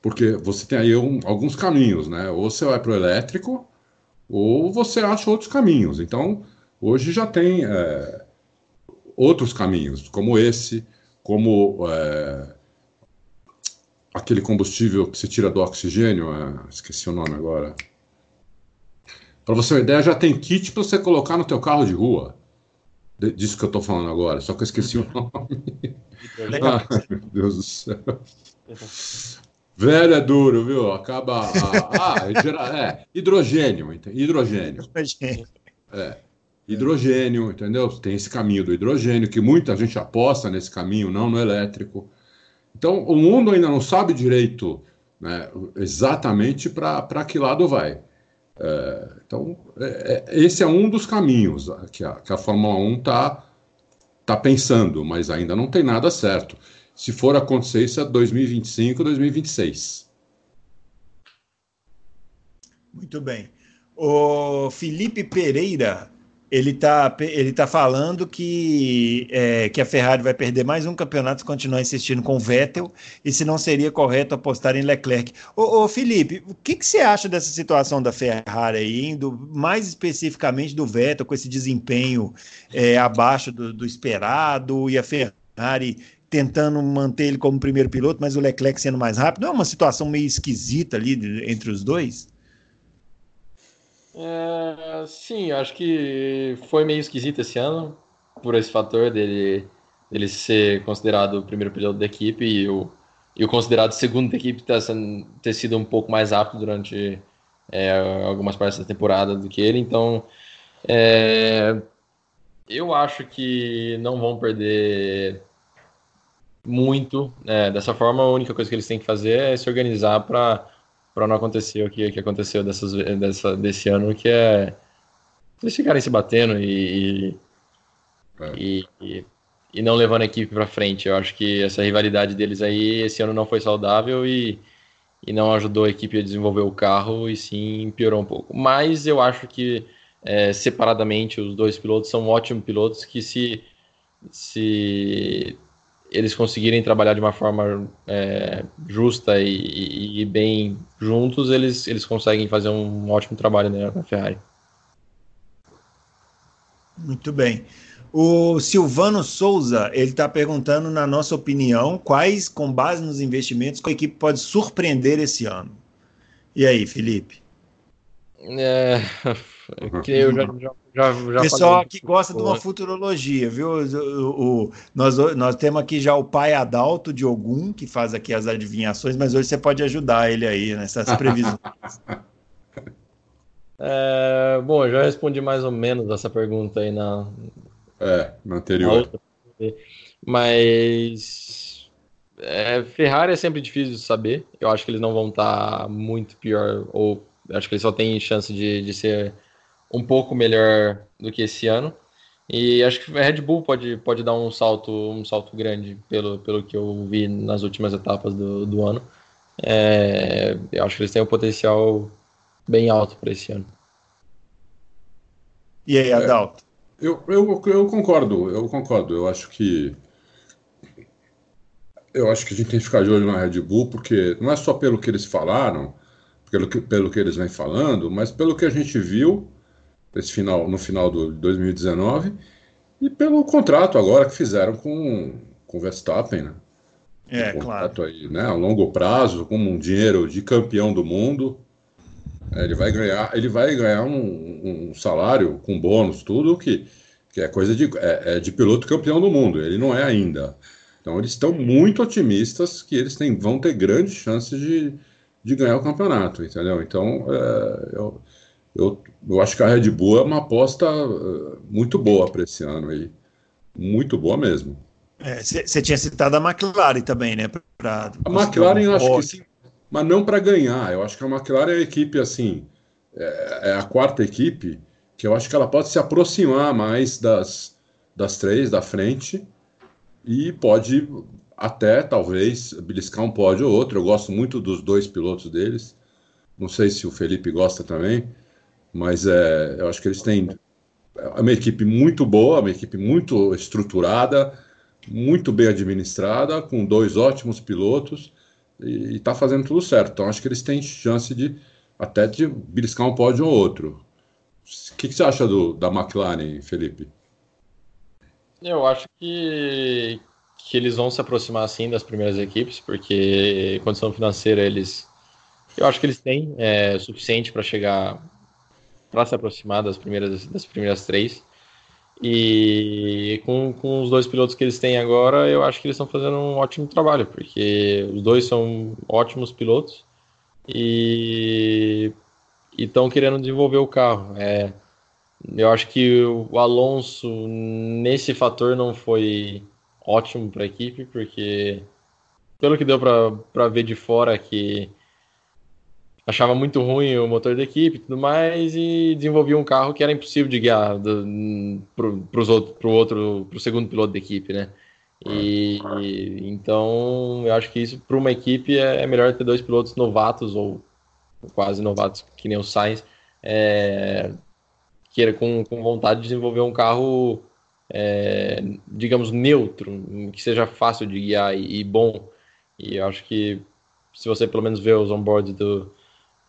Speaker 2: Porque você tem aí um, alguns caminhos, né? Ou você vai para o elétrico, ou você acha outros caminhos. Então, hoje já tem é, outros caminhos, como esse, como é, aquele combustível que se tira do oxigênio, é, esqueci o nome agora. Para você ter uma ideia, já tem kit para você colocar no teu carro de rua. Disso que eu estou falando agora, só que eu esqueci o nome. Ai, meu Deus do céu. Velho é duro, viu? Acaba. A, ah, é, é, hidrogênio. Hidrogênio. É. Hidrogênio, entendeu? Tem esse caminho do hidrogênio, que muita gente aposta nesse caminho, não no elétrico. Então, o mundo ainda não sabe direito né, exatamente para que lado vai. É, então, é, é, esse é um dos caminhos que a, que a Fórmula 1 está tá pensando, mas ainda não tem nada certo. Se for acontecer, isso é 2025, 2026.
Speaker 1: Muito bem. O Felipe Pereira ele está ele tá falando que, é, que a Ferrari vai perder mais um campeonato se continuar insistindo com o Vettel e se não seria correto apostar em Leclerc. Ô, ô Felipe, o que, que você acha dessa situação da Ferrari aí, indo mais especificamente do Vettel com esse desempenho é, abaixo do, do esperado e a Ferrari tentando manter ele como primeiro piloto, mas o Leclerc sendo mais rápido? Não é uma situação meio esquisita ali entre os dois?
Speaker 3: É, sim, acho que foi meio esquisito esse ano, por esse fator dele, dele ser considerado o primeiro piloto da equipe e o, e o considerado segundo da equipe ter, ter sido um pouco mais rápido durante é, algumas partes da temporada do que ele. Então, é, eu acho que não vão perder muito né, dessa forma. A única coisa que eles têm que fazer é se organizar para para não acontecer o que, que aconteceu dessas, dessa, desse ano, que é eles ficarem se batendo e, é. e, e, e, não levando a equipe para frente. Eu acho que essa rivalidade deles aí esse ano não foi saudável e, e não ajudou a equipe a desenvolver o carro e sim piorou um pouco. Mas eu acho que é, separadamente os dois pilotos são ótimos pilotos que se se eles conseguirem trabalhar de uma forma é, justa e, e, e, bem juntos, eles, eles conseguem fazer um ótimo trabalho né, na Ferrari.
Speaker 1: Muito bem. O Silvano Souza, ele está perguntando, na nossa opinião, quais, com base nos investimentos, a equipe pode surpreender esse ano. E aí, Felipe?
Speaker 3: É, que eu já, já já,
Speaker 1: já Pessoal que gosta de uma futurologia, viu? O, o, nós, nós temos aqui já o pai Adalto de Ogum, que faz aqui as adivinhações, mas hoje você pode ajudar ele aí nessas previsões.
Speaker 3: é, bom, eu já respondi mais ou menos essa pergunta aí na,
Speaker 2: é, na anterior. Na
Speaker 3: mas é, Ferrari é sempre difícil de saber. Eu acho que eles não vão estar muito pior, ou acho que eles só têm chance de, de ser um pouco melhor do que esse ano. E acho que a Red Bull pode, pode dar um salto, um salto grande pelo, pelo que eu vi nas últimas etapas do, do ano. É, eu acho que eles têm um potencial bem alto para esse ano.
Speaker 1: E aí, Adalto?
Speaker 2: É, eu, eu, eu concordo, eu concordo. Eu acho que eu acho que a gente tem que ficar de olho na Red Bull, porque não é só pelo que eles falaram, pelo que, pelo que eles vêm falando, mas pelo que a gente viu esse final, no final de 2019 e pelo contrato agora que fizeram com, com o Verstappen, né?
Speaker 1: É, um claro.
Speaker 2: Aí, né, a longo prazo, com um dinheiro de campeão do mundo. É, ele vai ganhar, ele vai ganhar um, um, salário com bônus, tudo que, que é coisa de, é, é de piloto campeão do mundo. Ele não é ainda. Então eles estão muito otimistas que eles têm, vão ter grandes chances de, de ganhar o campeonato, entendeu? Então é, eu, eu, eu acho que a Red Bull é uma aposta é, muito boa para esse ano aí. Muito boa mesmo.
Speaker 1: Você é, tinha citado a McLaren também, né?
Speaker 2: Pra, a McLaren eu acho que sim, mas não para ganhar. Eu acho que a McLaren é a equipe assim, é, é, a quarta equipe que eu acho que ela pode se aproximar mais das, das três da frente e pode até talvez beliscar um pódio ou outro. Eu gosto muito dos dois pilotos deles. Não sei se o Felipe gosta também, mas é, eu acho que eles têm uma equipe muito boa, uma equipe muito estruturada, muito bem administrada, com dois ótimos pilotos e está fazendo tudo certo. Então acho que eles têm chance de até de beliscar um pódio ou outro. O que, que você acha do, da McLaren, Felipe?
Speaker 3: Eu acho que, que eles vão se aproximar assim das primeiras equipes, porque condição financeira eles. Eu acho que eles têm é, suficiente para chegar para se aproximar das primeiras, das primeiras três. E com, com os dois pilotos que eles têm agora, eu acho que eles estão fazendo um ótimo trabalho, porque os dois são ótimos pilotos e estão querendo desenvolver o carro. É, eu acho que o Alonso, nesse fator, não foi ótimo para a equipe, porque pelo que deu para ver de fora que achava muito ruim o motor da equipe e tudo mais e desenvolvia um carro que era impossível de guiar pro, pros outro, outro, pro segundo piloto da equipe, né? E então eu acho que isso para uma equipe é, é, melhor ter dois pilotos novatos ou quase novatos que nem o Sainz, é, que com, com vontade de desenvolver um carro, é, digamos, neutro, que seja fácil de guiar e, e, bom. E eu acho que se você pelo menos vê os onboards do,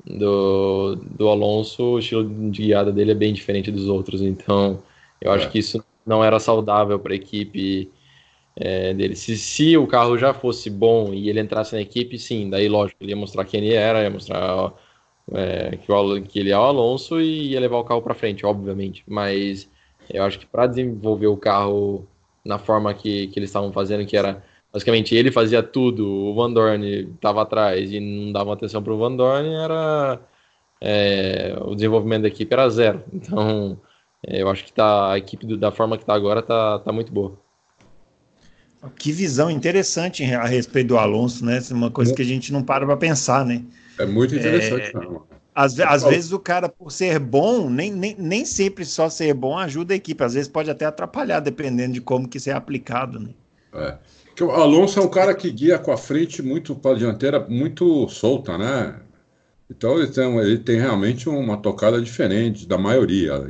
Speaker 3: do, do Alonso, o estilo de guiada dele é bem diferente dos outros. Então, eu acho é. que isso não era saudável para a equipe é, dele. Se, se o carro já fosse bom e ele entrasse na equipe, sim, daí lógico, ele ia mostrar quem ele era, ia mostrar é, que, o, que ele é o Alonso e ia levar o carro para frente, obviamente. Mas eu acho que para desenvolver o carro na forma que, que eles estavam fazendo, que era basicamente ele fazia tudo, o Van Dorn estava atrás e não dava atenção para o Van Dorn, era é, o desenvolvimento da equipe era zero. Então, é, eu acho que tá, a equipe do, da forma que está agora tá, tá muito boa.
Speaker 1: Que visão interessante a respeito do Alonso, né? É uma coisa que a gente não para para pensar, né?
Speaker 2: É muito interessante. É,
Speaker 1: às, às vezes o cara, por ser bom, nem, nem, nem sempre só ser bom ajuda a equipe. Às vezes pode até atrapalhar, dependendo de como que isso é aplicado, né?
Speaker 2: É. Que o Alonso é um cara que guia com a frente muito para a dianteira muito solta, né? Então ele tem, ele tem realmente uma tocada diferente da maioria.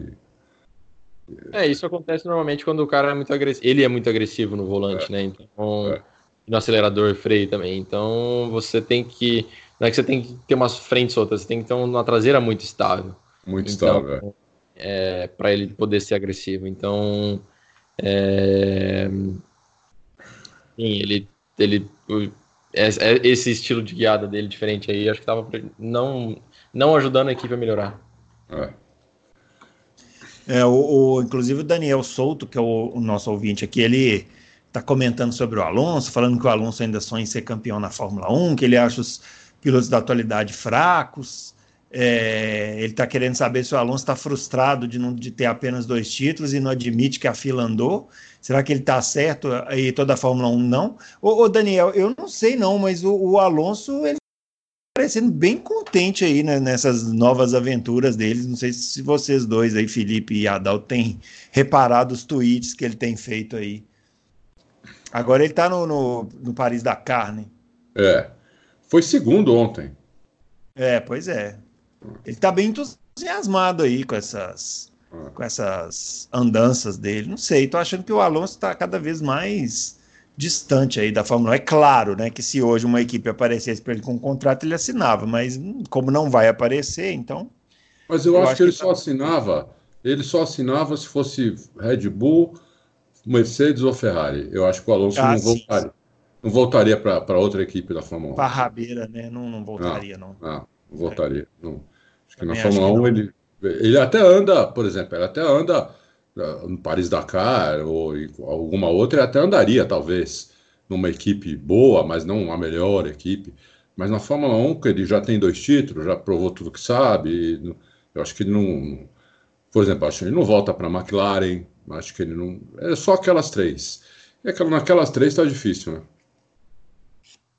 Speaker 3: É, isso acontece normalmente quando o cara é muito agressivo. Ele é muito agressivo no volante, é. né? Então, é. no acelerador, freio também. Então você tem que. Não é que você tem que ter umas frentes soltas, você tem que ter uma traseira muito estável.
Speaker 2: Muito então, estável,
Speaker 3: é. é para ele poder ser agressivo. Então. É, Sim, ele, ele é, é esse estilo de guiada dele diferente aí, acho que estava não, não ajudando a equipe a melhorar.
Speaker 1: É. É, o, o, inclusive o Daniel Souto, que é o, o nosso ouvinte aqui, ele está comentando sobre o Alonso, falando que o Alonso ainda sonha em ser campeão na Fórmula 1, que ele acha os pilotos da atualidade fracos. É, ele está querendo saber se o Alonso está frustrado de, não, de ter apenas dois títulos e não admite que a fila andou. Será que ele está certo e toda a Fórmula 1 não? Ô, ô, Daniel, eu não sei não, mas o, o Alonso ele tá parecendo bem contente aí né, nessas novas aventuras deles. Não sei se vocês dois aí, Felipe e Adal, têm reparado os tweets que ele tem feito aí. Agora ele está no, no, no Paris da Carne.
Speaker 2: É. Foi segundo ontem.
Speaker 1: É, pois é. Ele está bem entusiasmado aí com essas, com essas andanças dele. Não sei, tô achando que o Alonso está cada vez mais distante aí da Fórmula 1. É claro, né, que se hoje uma equipe aparecesse para ele com um contrato, ele assinava, mas como não vai aparecer, então.
Speaker 2: Mas eu, eu acho, acho, que ele que só tá... assinava, ele só assinava se fosse Red Bull, Mercedes ou Ferrari. Eu acho que o Alonso ah, não voltaria. não voltaria para outra equipe da Fórmula 1.
Speaker 1: Farrabeira, né? Não, não voltaria, não.
Speaker 2: Não, não, não voltaria. Não. Acho que na Fórmula 1 ele, ele até anda, por exemplo, ele até anda ah, no Paris-Dakar ou em alguma outra, ele até andaria, talvez, numa equipe boa, mas não a melhor equipe. Mas na Fórmula 1, que ele já tem dois títulos, já provou tudo que sabe, eu acho que ele não. Por exemplo, acho que ele não volta para a McLaren, acho que ele não. É só aquelas três. E naquelas três está difícil, né?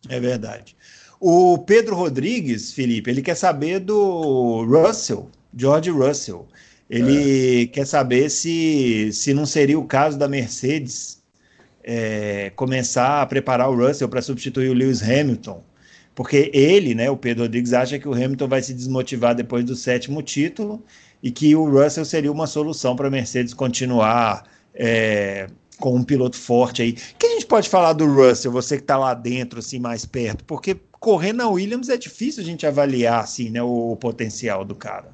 Speaker 1: É verdade. O Pedro Rodrigues, Felipe, ele quer saber do Russell, George Russell. Ele é. quer saber se, se não seria o caso da Mercedes é, começar a preparar o Russell para substituir o Lewis Hamilton. Porque ele, né, o Pedro Rodrigues, acha que o Hamilton vai se desmotivar depois do sétimo título e que o Russell seria uma solução para a Mercedes continuar é, com um piloto forte aí. O que a gente pode falar do Russell, você que está lá dentro, assim, mais perto? Porque correr na Williams é difícil a gente avaliar, assim, né, o, o potencial do cara.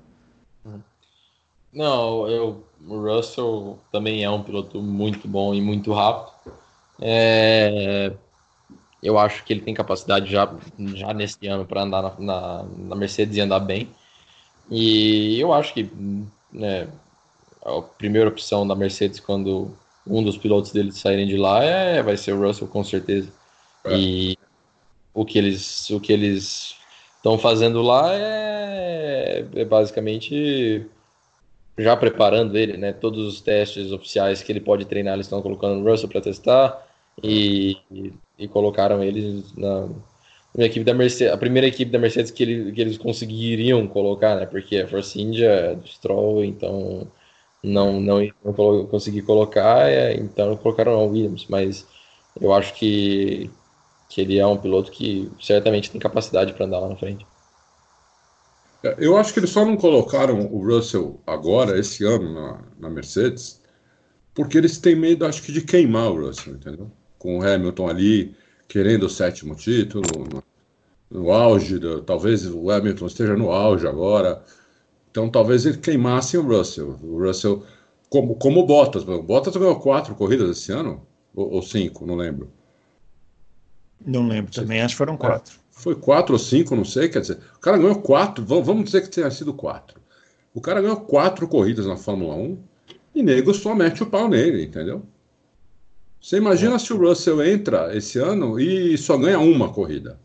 Speaker 3: Não, eu, o Russell também é um piloto muito bom e muito rápido. É, eu acho que ele tem capacidade já, já nesse ano para andar na, na, na, Mercedes e andar bem. E eu acho que né, a primeira opção da Mercedes quando um dos pilotos deles saírem de lá é, vai ser o Russell com certeza. É. E o que eles o que eles estão fazendo lá é, é, basicamente já preparando ele, né? Todos os testes oficiais que ele pode treinar, eles estão colocando o Russell para testar e, e, e, colocaram ele na, na, equipe da Mercedes, a primeira equipe da Mercedes que, ele, que eles conseguiriam colocar, né? Porque a Force India é do Stroll, então não, não, não consegui colocar, é, então colocaram o Williams, mas eu acho que, que ele é um piloto que certamente tem capacidade para andar lá na frente.
Speaker 2: É, eu acho que eles só não colocaram o Russell agora, esse ano, na, na Mercedes, porque eles têm medo, acho que, de queimar o Russell, entendeu? Com o Hamilton ali, querendo o sétimo título, no, no auge, do, talvez o Hamilton esteja no auge agora, então talvez ele queimasse o Russell. O Russell, como, como o Bottas. O Bottas ganhou quatro corridas esse ano? Ou, ou cinco, não lembro.
Speaker 1: Não lembro também, acho que foram quatro. É,
Speaker 2: foi quatro ou cinco, não sei. Quer dizer, o cara ganhou quatro, vamos dizer que tenha sido quatro. O cara ganhou quatro corridas na Fórmula 1 e nego só mete o pau nele, entendeu? Você imagina é. se o Russell entra esse ano e só ganha uma corrida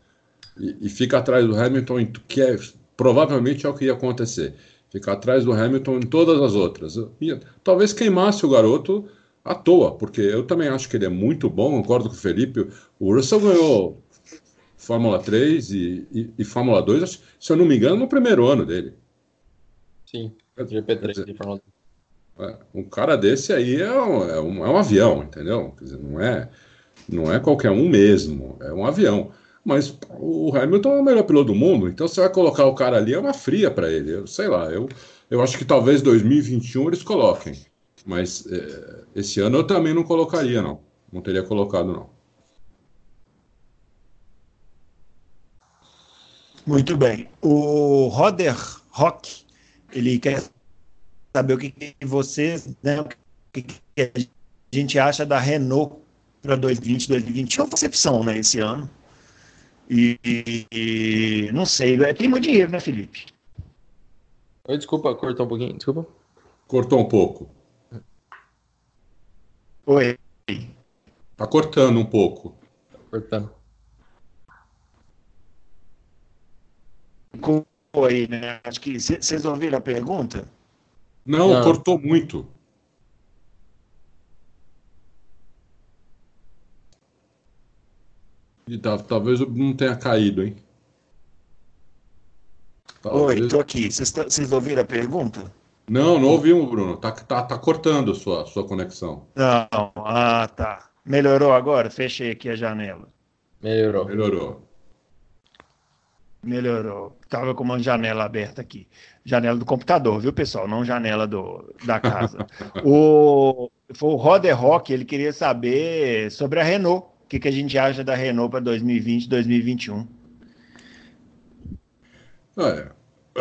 Speaker 2: e, e fica atrás do Hamilton, que é, provavelmente é o que ia acontecer ficar atrás do Hamilton em todas as outras. E, talvez queimasse o garoto à toa, porque eu também acho que ele é muito bom, concordo com o Felipe. O Russell ganhou Fórmula 3 e, e, e Fórmula 2, se eu não me engano, no primeiro ano dele.
Speaker 3: Sim, GP3 de Fórmula
Speaker 2: 2. É, um cara desse aí é um, é um, é um avião, entendeu? Dizer, não é, não é qualquer um mesmo, é um avião. Mas o Hamilton é o melhor piloto do mundo, então você vai colocar o cara ali, é uma fria para ele. Eu sei lá, eu, eu acho que talvez 2021 eles coloquem. Mas é, esse ano eu também não colocaria, não. Não teria colocado, não.
Speaker 1: Muito bem. O Roder Rock, ele quer saber o que, que vocês, né, o que, que a gente acha da Renault para 2020, 2021, percepção, né, esse ano. E, e, não sei, é, tem muito dinheiro, né, Felipe?
Speaker 3: Oi, desculpa, cortou um pouquinho, desculpa.
Speaker 2: Cortou um pouco.
Speaker 1: Oi.
Speaker 2: Tá cortando um pouco.
Speaker 3: Tá cortando.
Speaker 1: Oi, né? Acho que vocês ouviram a pergunta?
Speaker 2: Não, Não. cortou muito. E tá, talvez não tenha caído, hein?
Speaker 1: Talvez... Oi, tô aqui. Vocês ouviram a pergunta?
Speaker 2: Não, não ouvimos, Bruno. Tá, tá, tá cortando a sua, sua conexão.
Speaker 1: Não, ah, tá. Melhorou agora? Fechei aqui a janela.
Speaker 3: Melhorou.
Speaker 2: Melhorou.
Speaker 1: Melhorou. Tava com uma janela aberta aqui. Janela do computador, viu, pessoal? Não janela do, da casa. o, foi o Roder Rock, ele queria saber sobre a Renault que, que a gente acha da Renault para 2020, 2021?
Speaker 2: É,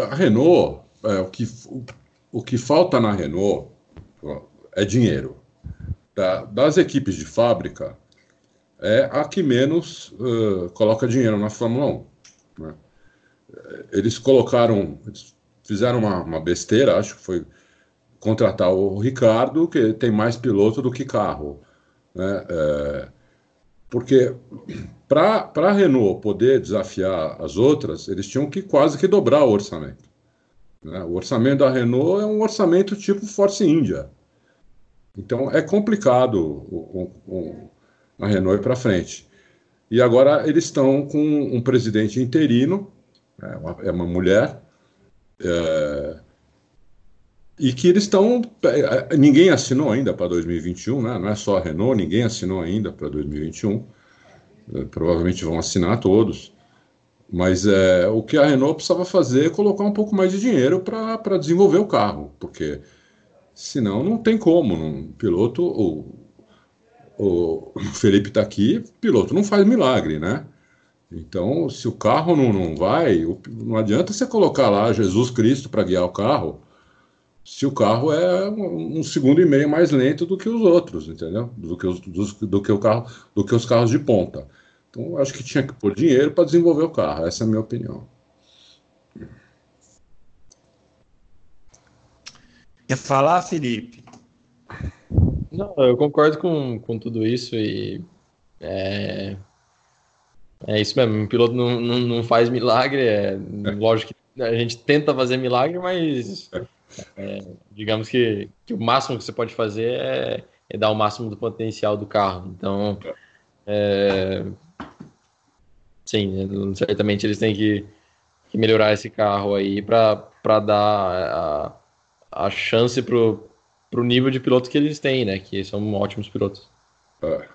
Speaker 2: a Renault, é, o, que, o, o, que falta na Renault é dinheiro. Da, das equipes de fábrica, é a que menos uh, coloca dinheiro na Fórmula 1. Né? Eles colocaram, eles fizeram uma, uma, besteira, acho que foi contratar o Ricardo, que tem mais piloto do que carro. Né? É, porque para a Renault poder desafiar as outras, eles tinham que quase que dobrar o orçamento. Né? O orçamento da Renault é um orçamento tipo Force India. Então é complicado o, o, a Renault ir para frente. E agora eles estão com um presidente interino, é uma, é uma mulher, é, e que eles estão. É, ninguém assinou ainda para 2021, né? não é só a Renault, ninguém assinou ainda para 2021. É, provavelmente vão assinar todos. Mas é, o que a Renault precisava fazer é colocar um pouco mais de dinheiro para desenvolver o carro, porque senão não tem como. Um piloto, o, o Felipe está aqui, piloto não faz milagre, né? Então, se o carro não, não vai, não adianta você colocar lá Jesus Cristo para guiar o carro, se o carro é um, segundo e meio mais lento do que os outros, entendeu? Do que os, do que o carro, do que os carros de ponta. Então, acho que tinha que pôr dinheiro para desenvolver o carro. Essa é a minha opinião.
Speaker 1: Quer falar, Felipe?
Speaker 3: Não, eu concordo com, com tudo isso e é, é isso mesmo. Um piloto não, não, não faz milagre. É, é. Lógico que a gente tenta fazer milagre, mas é, digamos que, que, o máximo que você pode fazer é, é, dar o máximo do potencial do carro. Então, é, sim, certamente eles têm que, que melhorar esse carro aí para dar a, a chance para o nível de piloto que eles têm, né? Que são ótimos pilotos. É,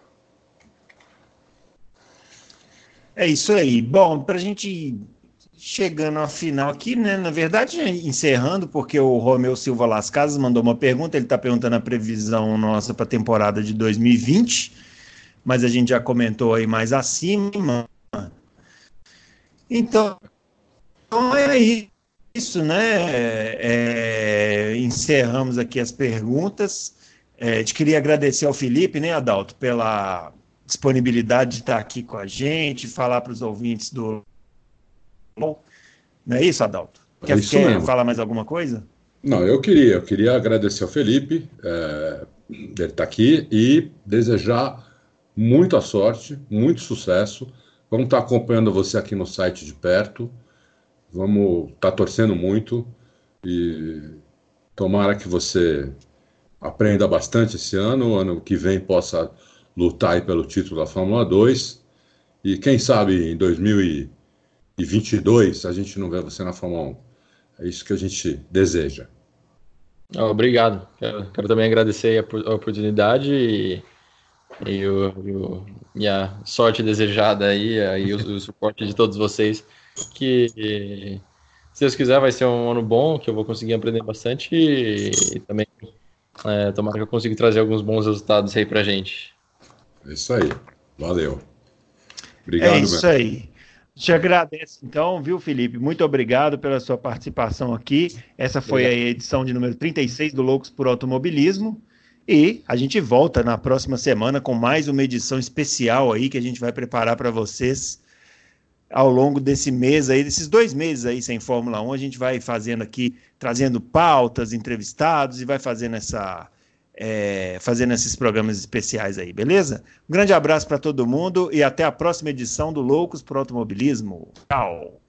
Speaker 1: é isso aí. Bom, para a gente chegando ao final aqui, né? Na verdade, encerrando, porque o Romeu Silva Las Casas mandou uma pergunta, ele está perguntando a previsão nossa para a temporada de 2020, mas a gente já comentou aí mais acima. Então, então é isso, né? É, encerramos aqui as perguntas. É, a gente queria agradecer ao Felipe, né, Adalto, pela disponibilidade de estar aqui com a gente, falar para os ouvintes do. Não é isso, Adalto? Quer, é isso quer falar mais alguma coisa?
Speaker 2: Não, eu queria, eu queria agradecer ao Felipe, é, dele estar aqui, e desejar muita sorte, muito sucesso Vamos estar acompanhando você aqui no site de perto. Vamos estar torcendo muito e tomara que você aprenda bastante esse ano, ano que vem possa lutar pelo título da Fórmula 2 e quem sabe em 2022 a gente não vê você na Fórmula 1. É isso que a gente deseja.
Speaker 3: Obrigado. Quero, quero também agradecer a, a oportunidade e e, o, e o, minha sorte desejada aí, aí o, o, suporte de todos vocês, que se Deus quiser vai ser um ano bom, que eu vou conseguir aprender bastante e, e também é, tomara que eu consiga trazer alguns bons resultados aí pra gente.
Speaker 2: É isso aí, valeu. Obrigado.
Speaker 1: É isso aí. Te agradeço, então, viu, Felipe? Muito obrigado pela sua participação aqui. Essa foi a edição de número 36 do Loucos por Automobilismo. E a gente volta na próxima semana com mais uma edição especial aí que a gente vai preparar para vocês ao longo desse mês aí, desses dois meses aí sem Fórmula 1, a gente vai fazendo aqui, trazendo pautas, entrevistados e vai fazendo essa. É, fazendo esses programas especiais aí, beleza? Um grande abraço para todo mundo e até a próxima edição do Loucos por Automobilismo. Tchau!